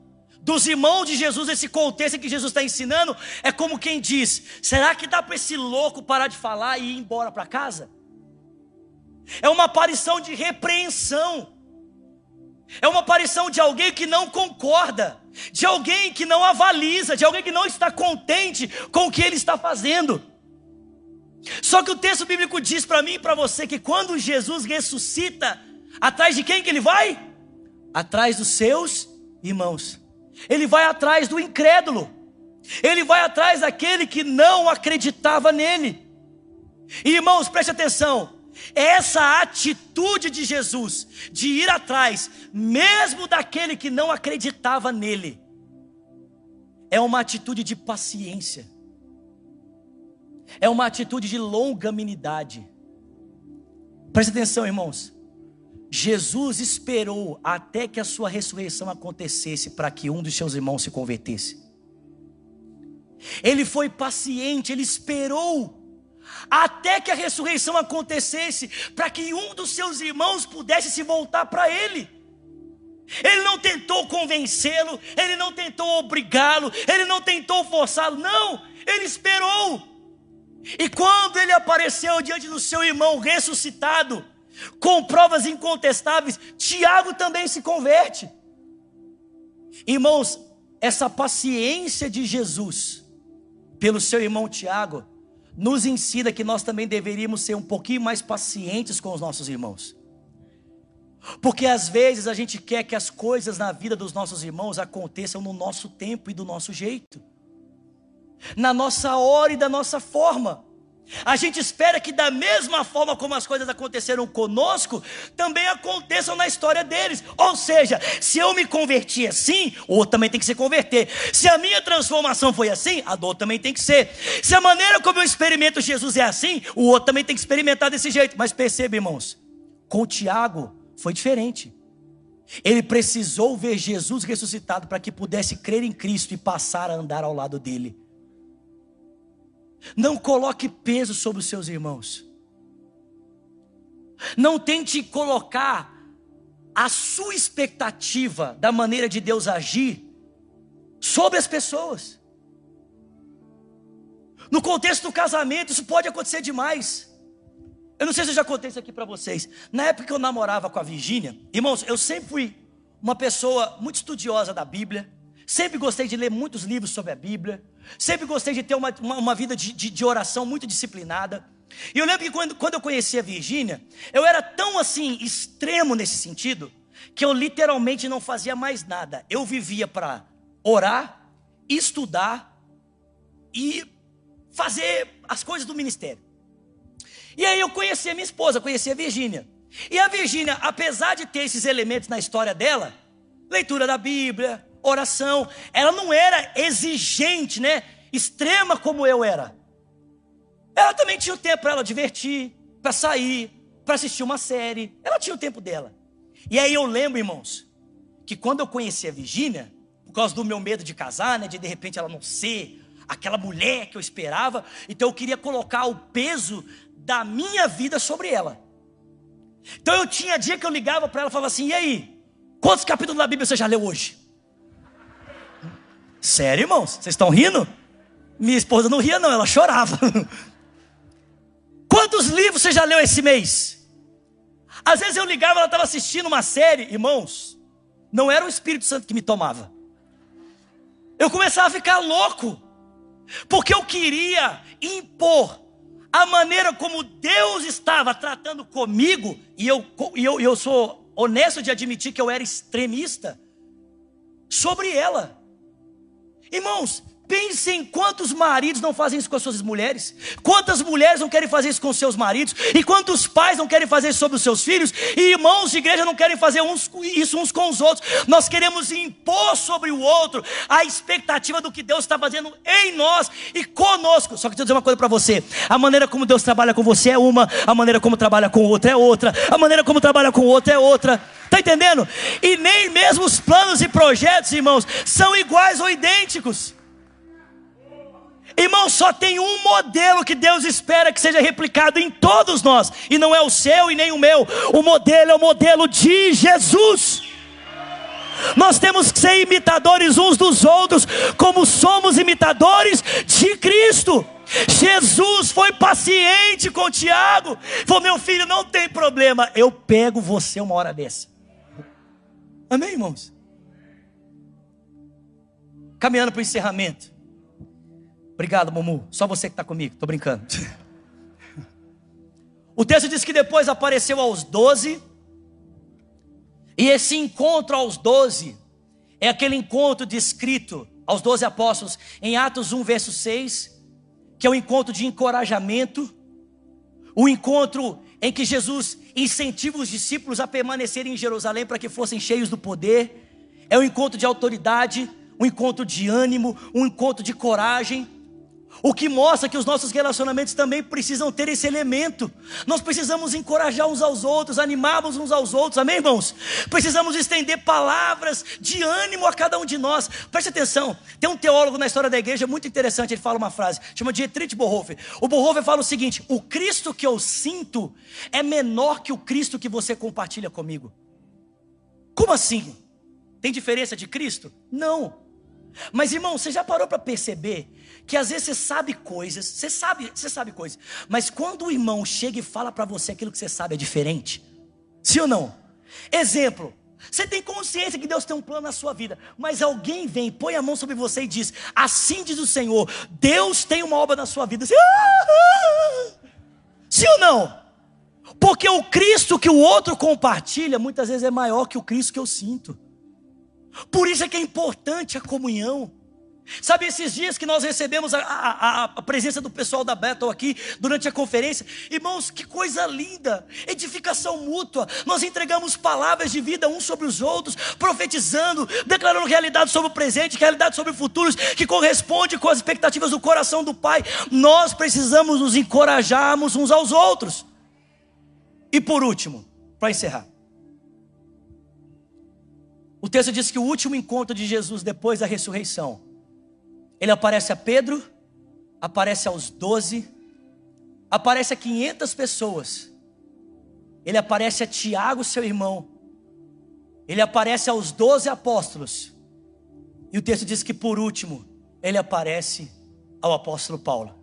dos irmãos de Jesus, esse contexto que Jesus está ensinando, é como quem diz: será que dá para esse louco parar de falar e ir embora para casa? É uma aparição de repreensão, é uma aparição de alguém que não concorda, de alguém que não avaliza, de alguém que não está contente com o que ele está fazendo. Só que o texto bíblico diz para mim e para você que quando Jesus ressuscita, atrás de quem que ele vai? Atrás dos seus irmãos. Ele vai atrás do incrédulo. Ele vai atrás daquele que não acreditava nele. E, irmãos, preste atenção. Essa atitude de Jesus de ir atrás, mesmo daquele que não acreditava nele, é uma atitude de paciência é uma atitude de longanimidade. Preste atenção, irmãos. Jesus esperou até que a sua ressurreição acontecesse para que um dos seus irmãos se convertesse. Ele foi paciente, ele esperou até que a ressurreição acontecesse para que um dos seus irmãos pudesse se voltar para ele. Ele não tentou convencê-lo, ele não tentou obrigá-lo, ele não tentou forçá-lo, não, ele esperou. E quando ele apareceu diante do seu irmão ressuscitado, com provas incontestáveis, Tiago também se converte. Irmãos, essa paciência de Jesus pelo seu irmão Tiago nos ensina que nós também deveríamos ser um pouquinho mais pacientes com os nossos irmãos. Porque às vezes a gente quer que as coisas na vida dos nossos irmãos aconteçam no nosso tempo e do nosso jeito na nossa hora e da nossa forma. A gente espera que, da mesma forma como as coisas aconteceram conosco, também aconteçam na história deles. Ou seja, se eu me converti assim, o outro também tem que se converter. Se a minha transformação foi assim, a do outro também tem que ser. Se a maneira como eu experimento Jesus é assim, o outro também tem que experimentar desse jeito. Mas perceba, irmãos, com Tiago foi diferente. Ele precisou ver Jesus ressuscitado para que pudesse crer em Cristo e passar a andar ao lado dele. Não coloque peso sobre os seus irmãos. Não tente colocar a sua expectativa da maneira de Deus agir sobre as pessoas. No contexto do casamento, isso pode acontecer demais. Eu não sei se eu já contei isso aqui para vocês. Na época que eu namorava com a Virgínia, irmãos, eu sempre fui uma pessoa muito estudiosa da Bíblia. Sempre gostei de ler muitos livros sobre a Bíblia. Sempre gostei de ter uma, uma, uma vida de, de, de, oração muito disciplinada. E eu lembro que quando, quando eu conheci a Virgínia, eu era tão assim, extremo nesse sentido, que eu literalmente não fazia mais nada. Eu vivia para orar, estudar e fazer as coisas do ministério. E aí eu conheci a minha esposa, conheci a Virgínia. E a Virgínia, apesar de ter esses elementos na história dela, leitura da Bíblia, oração. Ela não era exigente, né? Extrema como eu era. Ela também tinha o tempo para ela divertir, para sair, para assistir uma série. Ela tinha o tempo dela. E aí eu lembro, irmãos, que quando eu conheci a Virgínia, por causa do meu medo de casar, né, de de repente ela não ser aquela mulher que eu esperava, então eu queria colocar o peso da minha vida sobre ela. Então eu tinha dia que eu ligava para ela e falava assim: "E aí? Quantos capítulos da Bíblia você já leu hoje?" Sério, irmãos? Vocês estão rindo? Minha esposa não ria, não, ela chorava. Quantos livros você já leu esse mês? Às vezes eu ligava, ela estava assistindo uma série, irmãos, não era o Espírito Santo que me tomava. Eu começava a ficar louco, porque eu queria impor a maneira como Deus estava tratando comigo, e eu, e eu, eu sou honesto de admitir que eu era extremista, sobre ela. Irmãos, Pensem quantos maridos não fazem isso com as suas mulheres, quantas mulheres não querem fazer isso com seus maridos, e quantos pais não querem fazer isso sobre os seus filhos, e irmãos de igreja não querem fazer uns, isso uns com os outros. Nós queremos impor sobre o outro a expectativa do que Deus está fazendo em nós e conosco. Só que deixa eu dizer uma coisa para você: a maneira como Deus trabalha com você é uma, a maneira como trabalha com o outro é outra, a maneira como trabalha com o outro é outra. Está entendendo? E nem mesmo os planos e projetos, irmãos, são iguais ou idênticos. Irmão, só tem um modelo que Deus espera que seja replicado em todos nós, e não é o seu e nem o meu. O modelo é o modelo de Jesus. Nós temos que ser imitadores uns dos outros, como somos imitadores de Cristo. Jesus foi paciente com Tiago, falou: Meu filho, não tem problema, eu pego você uma hora dessa. Amém, irmãos? Caminhando para o encerramento. Obrigado, Mumu. Só você que está comigo, estou brincando. O texto diz que depois apareceu aos doze, e esse encontro aos doze é aquele encontro descrito aos doze apóstolos em Atos 1, verso 6, que é o um encontro de encorajamento, o um encontro em que Jesus incentiva os discípulos a permanecerem em Jerusalém para que fossem cheios do poder, é um encontro de autoridade, um encontro de ânimo, um encontro de coragem. O que mostra que os nossos relacionamentos também precisam ter esse elemento. Nós precisamos encorajar uns aos outros, animarmos uns aos outros, amém, irmãos? Precisamos estender palavras de ânimo a cada um de nós. Preste atenção, tem um teólogo na história da igreja muito interessante, ele fala uma frase, chama Dietrich Bonhoeffer. O Bonhoeffer fala o seguinte: o Cristo que eu sinto é menor que o Cristo que você compartilha comigo. Como assim? Tem diferença de Cristo? Não. Mas irmão, você já parou para perceber que às vezes você sabe coisas, você sabe, você sabe coisas, mas quando o irmão chega e fala para você aquilo que você sabe é diferente? Sim ou não? Exemplo, você tem consciência que Deus tem um plano na sua vida, mas alguém vem, põe a mão sobre você e diz: Assim diz o Senhor, Deus tem uma obra na sua vida. Ah, Sim ou não? Porque o Cristo que o outro compartilha muitas vezes é maior que o Cristo que eu sinto. Por isso é que é importante a comunhão. Sabe, esses dias que nós recebemos a, a, a, presença do pessoal da Bethel aqui durante a conferência, irmãos, que coisa linda, edificação mútua. Nós entregamos palavras de vida uns sobre os outros, profetizando, declarando realidade sobre o presente, realidade sobre o futuro, que corresponde com as expectativas do coração do Pai. Nós precisamos nos encorajarmos uns aos outros. E por último, para encerrar, o texto diz que o último encontro de Jesus depois da ressurreição, ele aparece a Pedro, aparece aos doze, aparece a 500 pessoas, ele aparece a Tiago, seu irmão, ele aparece aos doze apóstolos, e o texto diz que por último, ele aparece ao apóstolo Paulo.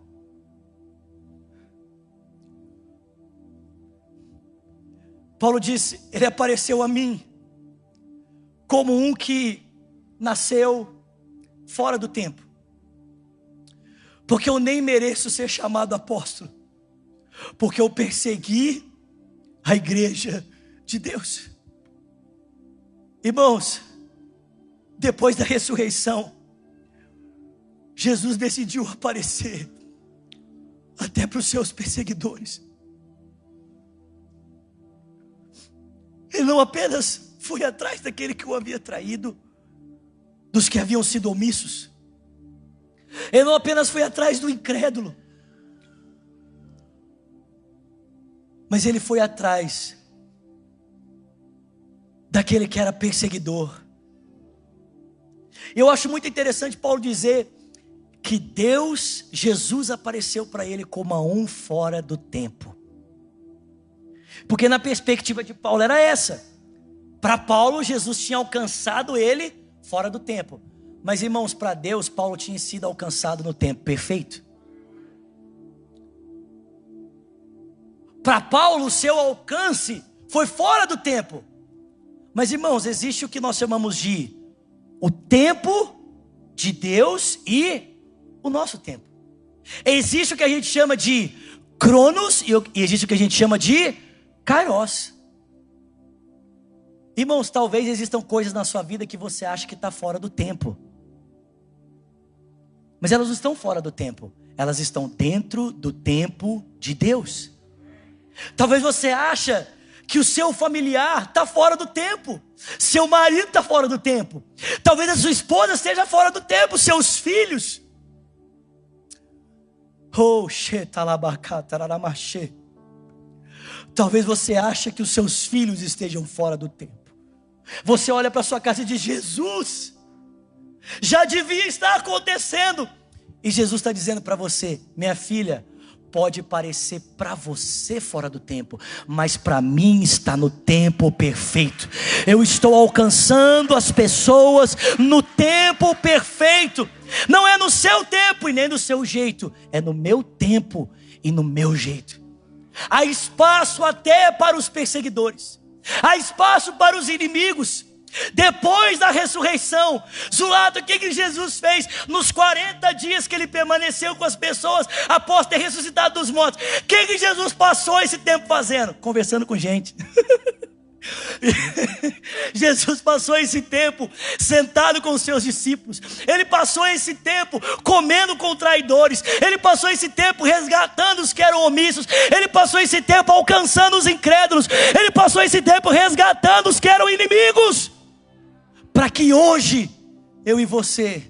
Paulo disse: Ele apareceu a mim como um que nasceu fora do tempo. Porque eu nem mereço ser chamado apóstolo. Porque eu persegui a igreja de Deus. Irmãos, depois da ressurreição, Jesus decidiu aparecer até para os seus perseguidores. Ele não apenas foi atrás daquele que o havia traído, dos que haviam sido omissos. Ele não apenas foi atrás do incrédulo, mas ele foi atrás daquele que era perseguidor. Eu acho muito interessante Paulo dizer que Deus, Jesus apareceu para ele como a um fora do tempo. Porque na perspectiva de Paulo era essa. Para Paulo, Jesus tinha alcançado ele fora do tempo. Mas irmãos, para Deus, Paulo tinha sido alcançado no tempo perfeito. Para Paulo, o seu alcance foi fora do tempo. Mas irmãos, existe o que nós chamamos de o tempo de Deus e o nosso tempo. Existe o que a gente chama de Cronos e existe o que a gente chama de Kairos. Irmãos, talvez existam coisas na sua vida que você acha que está fora do tempo. Mas elas não estão fora do tempo. Elas estão dentro do tempo de Deus. Talvez você acha que o seu familiar está fora do tempo. Seu marido está fora do tempo. Talvez a sua esposa esteja fora do tempo. Seus filhos. Oh, Talvez você ache que os seus filhos estejam fora do tempo. Você olha para sua casa e diz: Jesus, já devia estar acontecendo. E Jesus está dizendo para você, minha filha, pode parecer para você fora do tempo, mas para mim está no tempo perfeito. Eu estou alcançando as pessoas no tempo perfeito. Não é no seu tempo e nem no seu jeito, é no meu tempo e no meu jeito. Há espaço até para os perseguidores. Há espaço para os inimigos. Depois da ressurreição, Zulado, o que, que Jesus fez nos 40 dias que ele permaneceu com as pessoas após ter ressuscitado dos mortos? O que, que Jesus passou esse tempo fazendo? Conversando com gente. Jesus passou esse tempo sentado com os seus discípulos, ele passou esse tempo comendo com traidores, ele passou esse tempo resgatando os que eram omissos, ele passou esse tempo alcançando os incrédulos, ele passou esse tempo resgatando os que eram inimigos para que hoje eu e você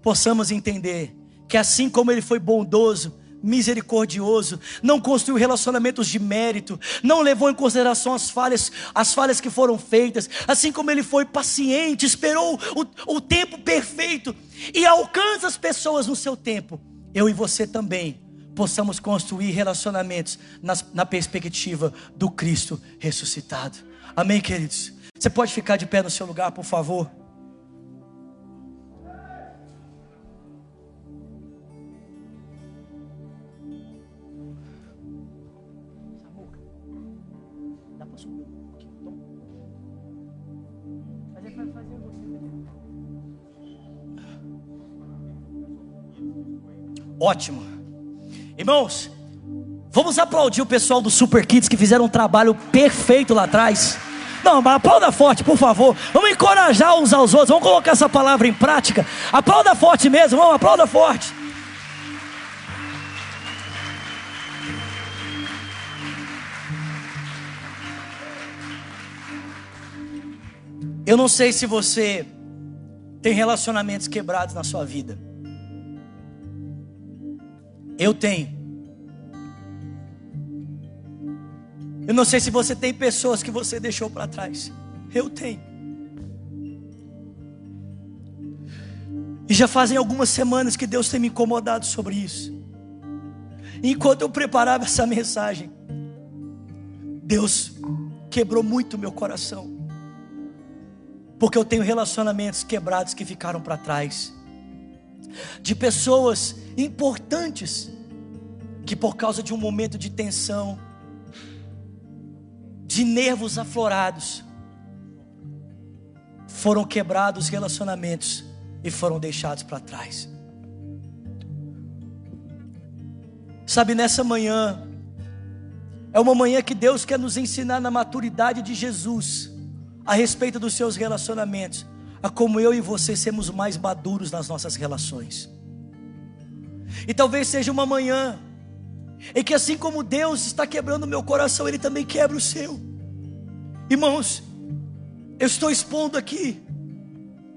possamos entender que assim como ele foi bondoso, misericordioso, não construiu relacionamentos de mérito, não levou em consideração as falhas, as falhas que foram feitas, assim como ele foi paciente, esperou o, o tempo perfeito e alcança as pessoas no seu tempo. Eu e você também possamos construir relacionamentos nas, na perspectiva do Cristo ressuscitado. Amém, queridos? Você pode ficar de pé no seu lugar, por favor? Ótimo. Irmãos, vamos aplaudir o pessoal do Super Kids que fizeram um trabalho perfeito lá atrás. Não, mas aplauda forte, por favor. Vamos encorajar uns aos outros. Vamos colocar essa palavra em prática. Aplauda forte mesmo, vamos, aplauda forte. Eu não sei se você tem relacionamentos quebrados na sua vida. Eu tenho. Eu não sei se você tem pessoas que você deixou para trás. Eu tenho. E já fazem algumas semanas que Deus tem me incomodado sobre isso. Enquanto eu preparava essa mensagem, Deus quebrou muito meu coração. Porque eu tenho relacionamentos quebrados que ficaram para trás. De pessoas importantes que por causa de um momento de tensão, de nervos aflorados, foram quebrados relacionamentos e foram deixados para trás. Sabe, nessa manhã, é uma manhã que Deus quer nos ensinar na maturidade de Jesus, a respeito dos seus relacionamentos, a como eu e você sermos mais maduros nas nossas relações. E talvez seja uma manhã é que assim como Deus está quebrando o meu coração, Ele também quebra o seu. Irmãos, eu estou expondo aqui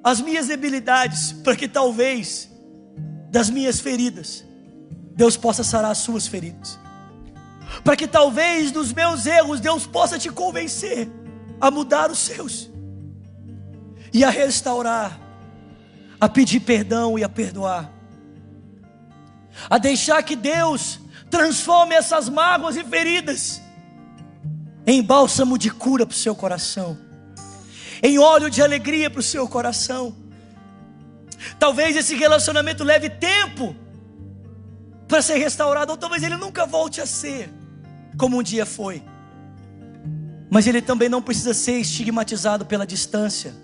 as minhas debilidades, para que talvez das minhas feridas, Deus possa sarar as suas feridas. Para que talvez dos meus erros, Deus possa te convencer a mudar os seus e a restaurar, a pedir perdão e a perdoar, a deixar que Deus Transforme essas mágoas e feridas em bálsamo de cura para o seu coração, em óleo de alegria para o seu coração. Talvez esse relacionamento leve tempo para ser restaurado, ou talvez ele nunca volte a ser como um dia foi. Mas ele também não precisa ser estigmatizado pela distância,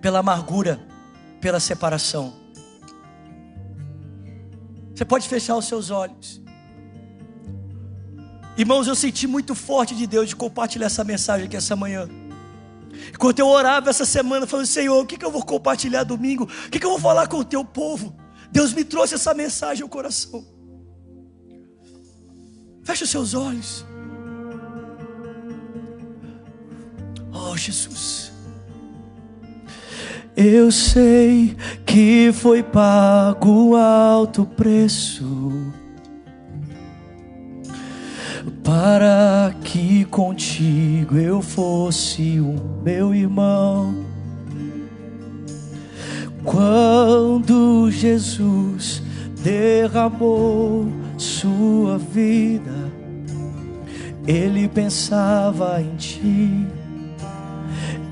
pela amargura, pela separação. Você pode fechar os seus olhos. Irmãos, eu senti muito forte de Deus de compartilhar essa mensagem aqui essa manhã. Enquanto eu orava essa semana, falando, Senhor, o que, que eu vou compartilhar domingo? O que, que eu vou falar com o teu povo? Deus me trouxe essa mensagem ao coração. Feche os seus olhos. Oh, Jesus. Eu sei que foi pago alto preço para que contigo eu fosse o meu irmão. Quando Jesus derramou sua vida, ele pensava em ti,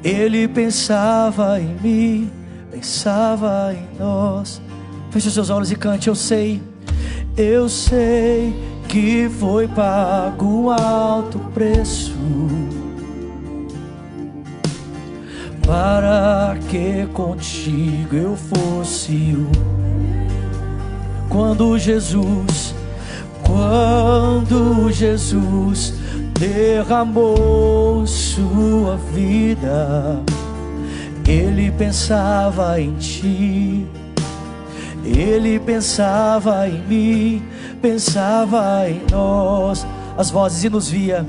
ele pensava em mim, pensava em nós. Feche seus olhos e cante. Eu sei, eu sei que foi pago um alto preço para que contigo eu fosse o quando Jesus quando Jesus derramou sua vida. Ele pensava em ti. Ele pensava em mim pensava em nós, as vozes e nos via,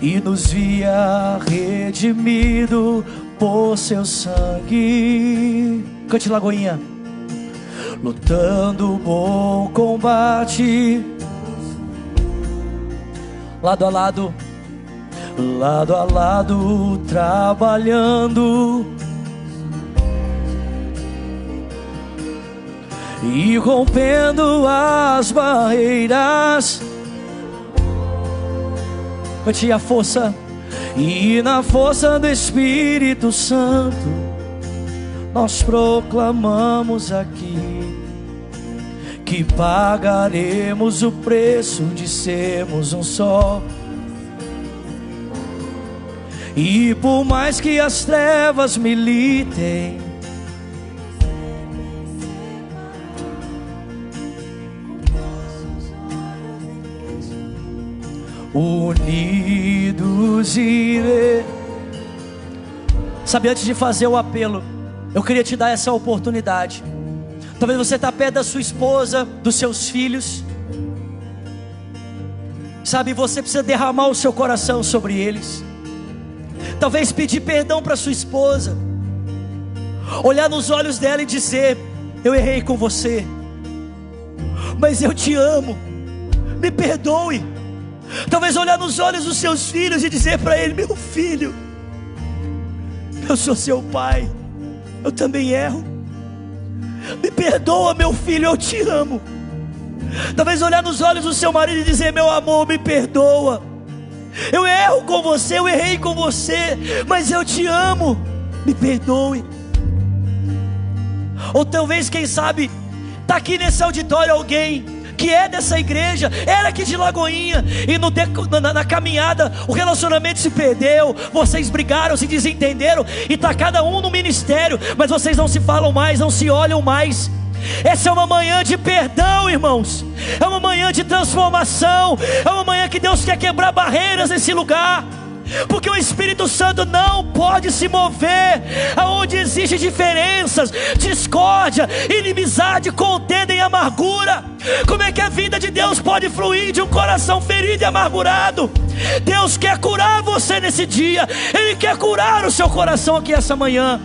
e nos via redimido por seu sangue. Cante Lagoinha, lutando o bom combate, lado a lado, lado a lado, trabalhando. E rompendo as barreiras. Cante a força, e na força do Espírito Santo, nós proclamamos aqui que pagaremos o preço de sermos um só. E por mais que as trevas militem, unidos irei. Sabe, antes de fazer o apelo, eu queria te dar essa oportunidade. Talvez você está perto da sua esposa, dos seus filhos. Sabe, você precisa derramar o seu coração sobre eles. Talvez pedir perdão para sua esposa. Olhar nos olhos dela e dizer: Eu errei com você, mas eu te amo. Me perdoe. Talvez olhar nos olhos dos seus filhos e dizer para ele: Meu filho, eu sou seu pai, eu também erro. Me perdoa, meu filho, eu te amo. Talvez olhar nos olhos do seu marido e dizer: Meu amor, me perdoa. Eu erro com você, eu errei com você, mas eu te amo. Me perdoe. Ou talvez, quem sabe, está aqui nesse auditório alguém que é dessa igreja, era aqui de Lagoinha, e no, na, na, caminhada o relacionamento se perdeu, vocês brigaram, se desentenderam, e está cada um no ministério, mas vocês não se falam mais, não se olham mais. Essa é uma manhã de perdão, irmãos. É uma manhã de transformação. É uma manhã que Deus quer quebrar barreiras nesse lugar porque o Espírito Santo não pode se mover aonde existe diferenças, discórdia, inimizade, contenda e amargura. Como é que a vida de Deus pode fluir de um coração ferido e amargurado? Deus quer curar você nesse dia, Ele quer curar o seu coração aqui essa manhã.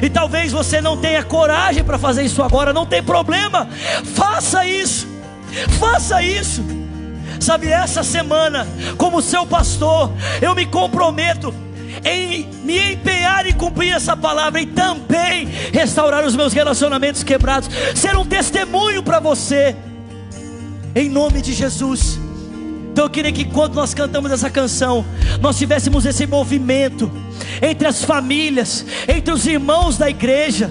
E talvez você não tenha coragem para fazer isso agora, não tem problema, faça isso, faça isso. Sabe, essa semana, como seu pastor, eu me comprometo em me empenhar em cumprir essa palavra e também restaurar os meus relacionamentos quebrados, ser um testemunho para você, em nome de Jesus. Então eu queria que quando nós cantamos essa canção, nós tivéssemos esse movimento entre as famílias, entre os irmãos da igreja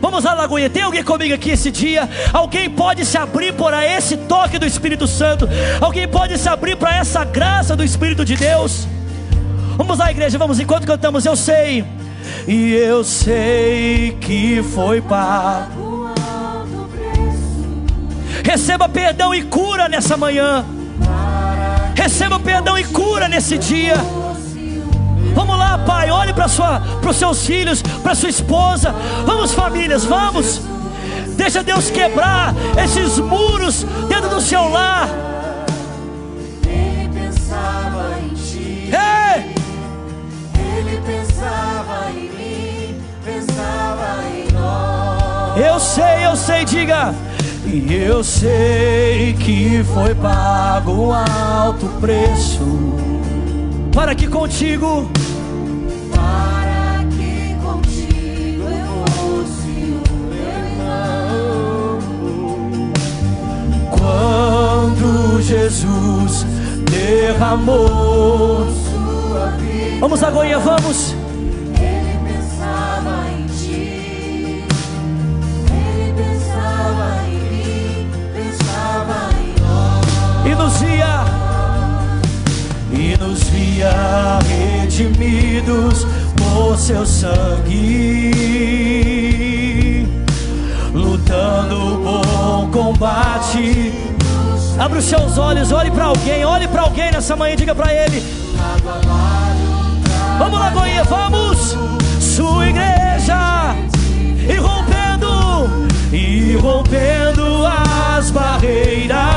Vamos lá, Lagoinha. Tem alguém comigo aqui esse dia? Alguém pode se abrir para esse toque do Espírito Santo? Alguém pode se abrir para essa graça do Espírito de Deus? Vamos lá, igreja, vamos enquanto cantamos. Eu sei, e eu sei que foi pago. Receba perdão e cura nessa manhã. Receba perdão e cura nesse dia. Vamos lá, pai. Olhe para os seus filhos, para sua esposa. Vamos, famílias, vamos. Deixa Deus quebrar esses muros dentro do seu lar. Ele pensava em ti. Ei! Ele pensava em mim. Pensava em nós. Eu sei, eu sei, diga. E eu sei que foi pago um alto preço para que contigo Para que contigo eu fosse um irmão. quando Jesus derramou. Sua vida. Vamos agora, vamos. Redimidos por seu sangue, lutando o bom combate. Abre os seus olhos, olhe para alguém, olhe para alguém nessa manhã, diga para ele. Vamos lá, Goiânia, vamos! Sua igreja e rompendo, e rompendo as barreiras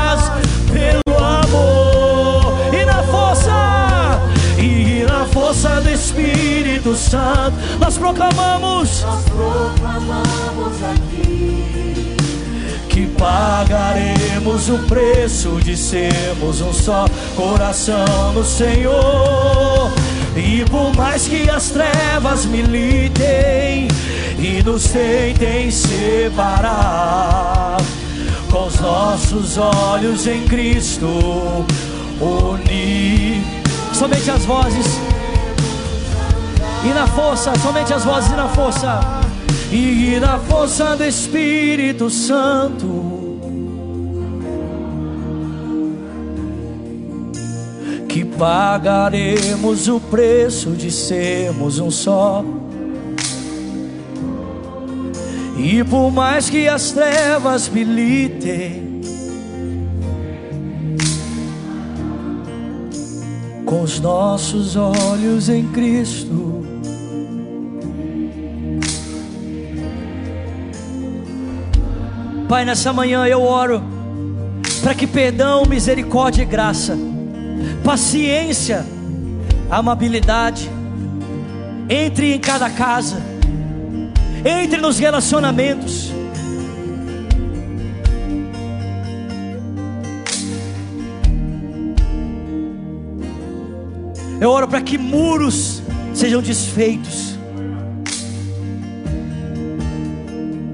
Espírito Santo, nós proclamamos Nós proclamamos aqui. que pagaremos o preço de sermos um só coração no Senhor. E por mais que as trevas militem e nos tentem separar, com os nossos olhos em Cristo unir. Somente as vozes e na força, somente as vozes e na força, e na força do Espírito Santo. Que pagaremos o preço de sermos um só. E por mais que as trevas militem, com os nossos olhos em Cristo. Pai, nessa manhã eu oro para que perdão, misericórdia e graça, paciência, amabilidade entre em cada casa, entre nos relacionamentos. Eu oro para que muros sejam desfeitos,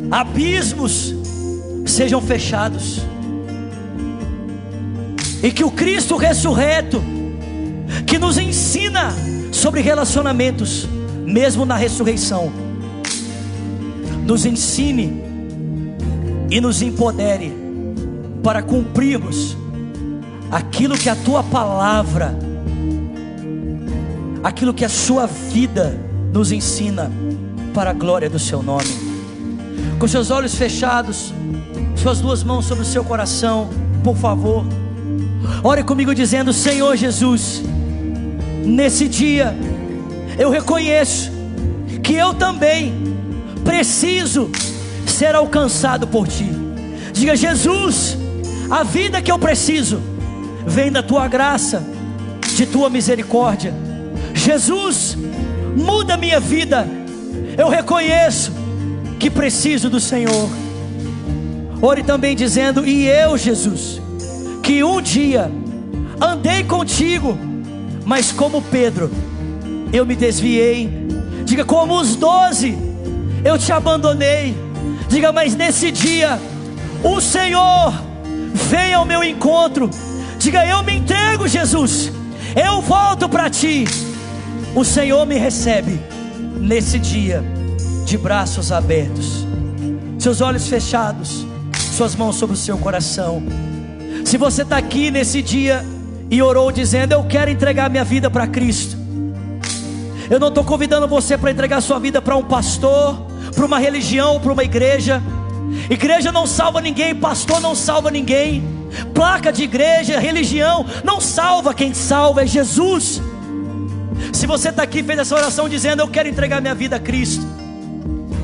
abismos sejam fechados, e que o Cristo ressurreto, que nos ensina sobre relacionamentos, mesmo na ressurreição, nos ensine e nos empodere para cumprirmos aquilo que a tua palavra, aquilo que a sua vida nos ensina para a glória do seu nome. Com seus olhos fechados, suas duas mãos sobre o seu coração, por favor. Ore comigo dizendo: Senhor Jesus, nesse dia eu reconheço que eu também preciso ser alcançado por Ti. Diga, Jesus, a vida que eu preciso vem da Tua graça, de Tua misericórdia. Jesus, muda minha vida. Eu reconheço que preciso do Senhor. Ore também dizendo: E eu, Jesus, que um dia andei contigo, mas como Pedro, eu me desviei. Diga, como os doze, eu te abandonei. Diga, mas nesse dia, o Senhor vem ao meu encontro. Diga, eu me entrego, Jesus. Eu volto para ti. O Senhor me recebe nesse dia, de braços abertos, seus olhos fechados, suas mãos sobre o seu coração. Se você está aqui nesse dia e orou dizendo: Eu quero entregar minha vida para Cristo, Eu não estou convidando você para entregar sua vida para um pastor, para uma religião, para uma igreja. Igreja não salva ninguém, pastor não salva ninguém. Placa de igreja, religião não salva, quem salva é Jesus. Se você está aqui fez essa oração dizendo eu quero entregar minha vida a Cristo,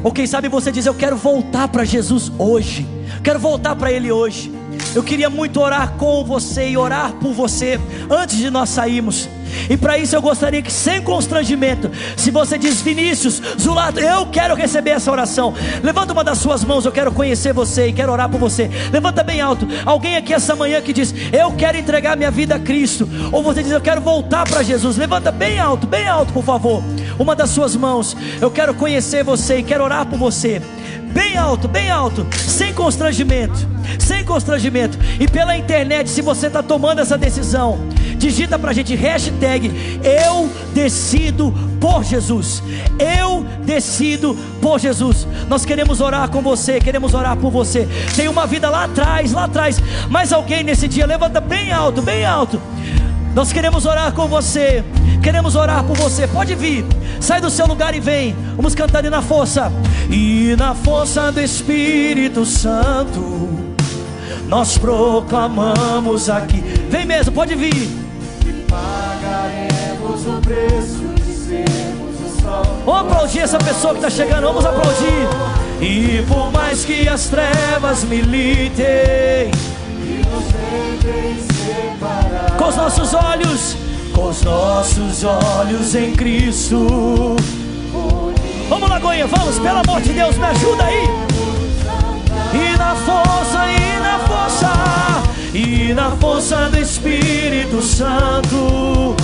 ou quem sabe você diz eu quero voltar para Jesus hoje, quero voltar para Ele hoje. Eu queria muito orar com você e orar por você antes de nós sairmos. E para isso eu gostaria que, sem constrangimento, se você diz Vinícius, Zulato, eu quero receber essa oração. Levanta uma das suas mãos, eu quero conhecer você e quero orar por você. Levanta bem alto. Alguém aqui essa manhã que diz, eu quero entregar minha vida a Cristo. Ou você diz, eu quero voltar para Jesus. Levanta bem alto, bem alto, por favor. Uma das suas mãos. Eu quero conhecer você e quero orar por você. Bem alto, bem alto, sem constrangimento, sem constrangimento. E pela internet, se você está tomando essa decisão, digita para a gente hashtag Eu decido por Jesus. Eu decido por Jesus. Nós queremos orar com você, queremos orar por você. Tem uma vida lá atrás, lá atrás. Mais alguém nesse dia, levanta bem alto, bem alto. Nós queremos orar com você. Queremos orar por você. Pode vir. Sai do seu lugar e vem. Vamos cantar e na força. E na força do Espírito Santo. Nós proclamamos aqui. Vem mesmo, pode vir. Pagaremos o preço de sermos o sol. Vamos aplaudir essa pessoa que está chegando. Vamos aplaudir. E por mais que as trevas militem, com os nossos olhos, com os nossos olhos em Cristo. Vamos, Lagoinha, vamos, pelo amor de Deus, me ajuda aí. E na força, e na força, e na força do Espírito Santo,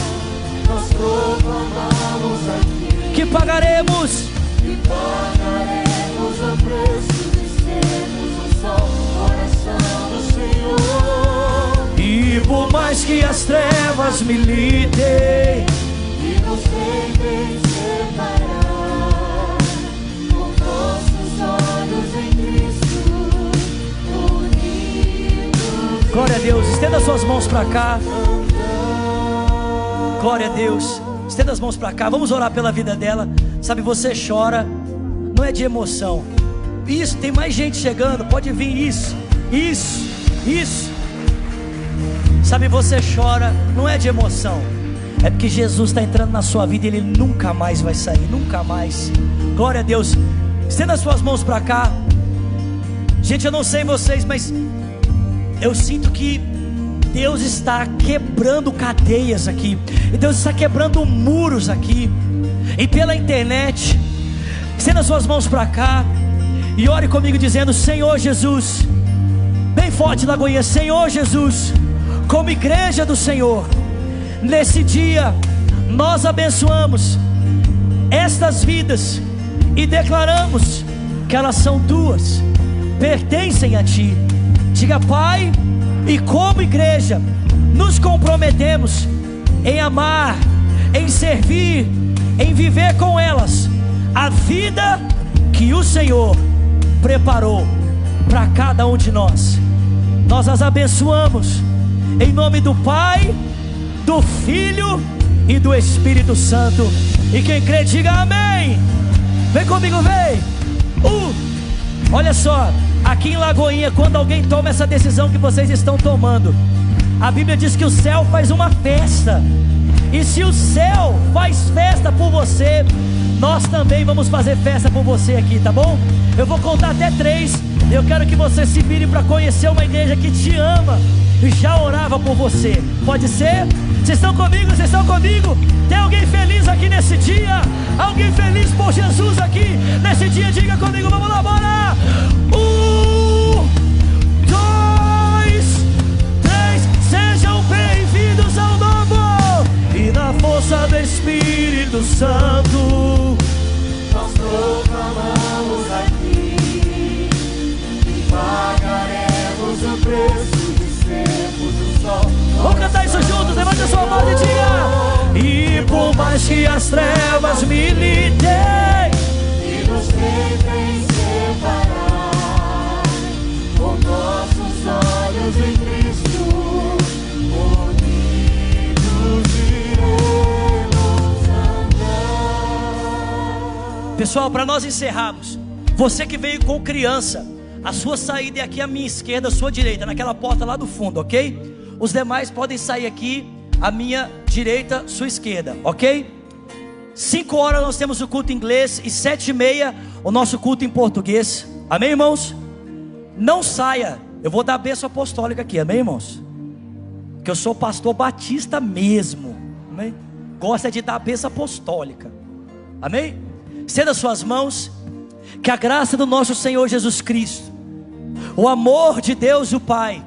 Nós proclamamos aqui. que pagaremos. E pagaremos que as trevas militem, E nos tentem separar. Com nossos olhos em Cristo, unidos. glória a Deus, estenda suas mãos para cá. Glória a Deus, estenda as mãos para cá. Vamos orar pela vida dela. Sabe, você chora, não é de emoção. Isso, tem mais gente chegando, pode vir isso, isso, isso. Sabe, você chora, não é de emoção, é porque Jesus está entrando na sua vida e ele nunca mais vai sair, nunca mais. Glória a Deus, estenda as suas mãos para cá. Gente, eu não sei vocês, mas eu sinto que Deus está quebrando cadeias aqui, e Deus está quebrando muros aqui, e pela internet. Estenda as suas mãos para cá e ore comigo dizendo: Senhor Jesus, bem forte, Lagoinha, Senhor Jesus, como igreja do Senhor, nesse dia nós abençoamos estas vidas e declaramos que elas são tuas, pertencem a ti. Diga, Pai, e como igreja, nos comprometemos em amar, em servir, em viver com elas a vida que o Senhor preparou para cada um de nós. Nós as abençoamos em nome do Pai, do Filho e do Espírito Santo. E quem crê, diga amém. Vem comigo, vem. Uh, olha só, aqui em Lagoinha, quando alguém toma essa decisão que vocês estão tomando, a Bíblia diz que o céu faz uma festa. E se o céu faz festa por você, nós também vamos fazer festa por você aqui, tá bom? Eu vou contar até três. Eu quero que você se vire para conhecer uma igreja que te ama já orava por você. Pode ser? Vocês estão comigo? Vocês estão comigo? Tem alguém feliz aqui nesse dia? Alguém feliz por Jesus aqui nesse dia? Diga comigo, vamos lá, bora! Um, dois, três, sejam bem-vindos ao novo e na força do Espírito Santo. Nós proclamamos aqui e pagaremos o preço Vamos cantar isso juntos, levante a sua mão e diga: E por mais que as trevas militem, E nos tentem separar. Com nossos olhos em Cristo, unidos iremos andar. Pessoal, para nós encerrarmos, você que veio com criança, a sua saída é aqui à minha esquerda, à sua direita, naquela porta lá do fundo, ok? Os demais podem sair aqui à minha direita, sua esquerda, ok? Cinco horas nós temos o culto em inglês e sete e meia o nosso culto em português. Amém, irmãos? Não saia. Eu vou dar a bênção apostólica aqui, amém, irmãos? Que eu sou pastor batista mesmo. Amém? Gosta de dar a bênção apostólica. Amém? Estenda suas mãos. Que a graça do nosso Senhor Jesus Cristo, o amor de Deus o Pai,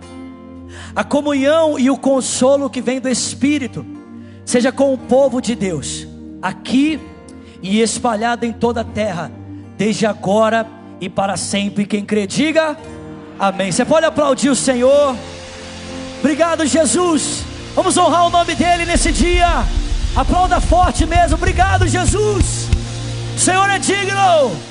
a comunhão e o consolo que vem do Espírito, seja com o povo de Deus, aqui e espalhado em toda a terra, desde agora e para sempre. Quem crê, diga amém. Você pode aplaudir o Senhor. Obrigado, Jesus. Vamos honrar o nome dEle nesse dia. Aplauda forte mesmo. Obrigado, Jesus. O Senhor é digno.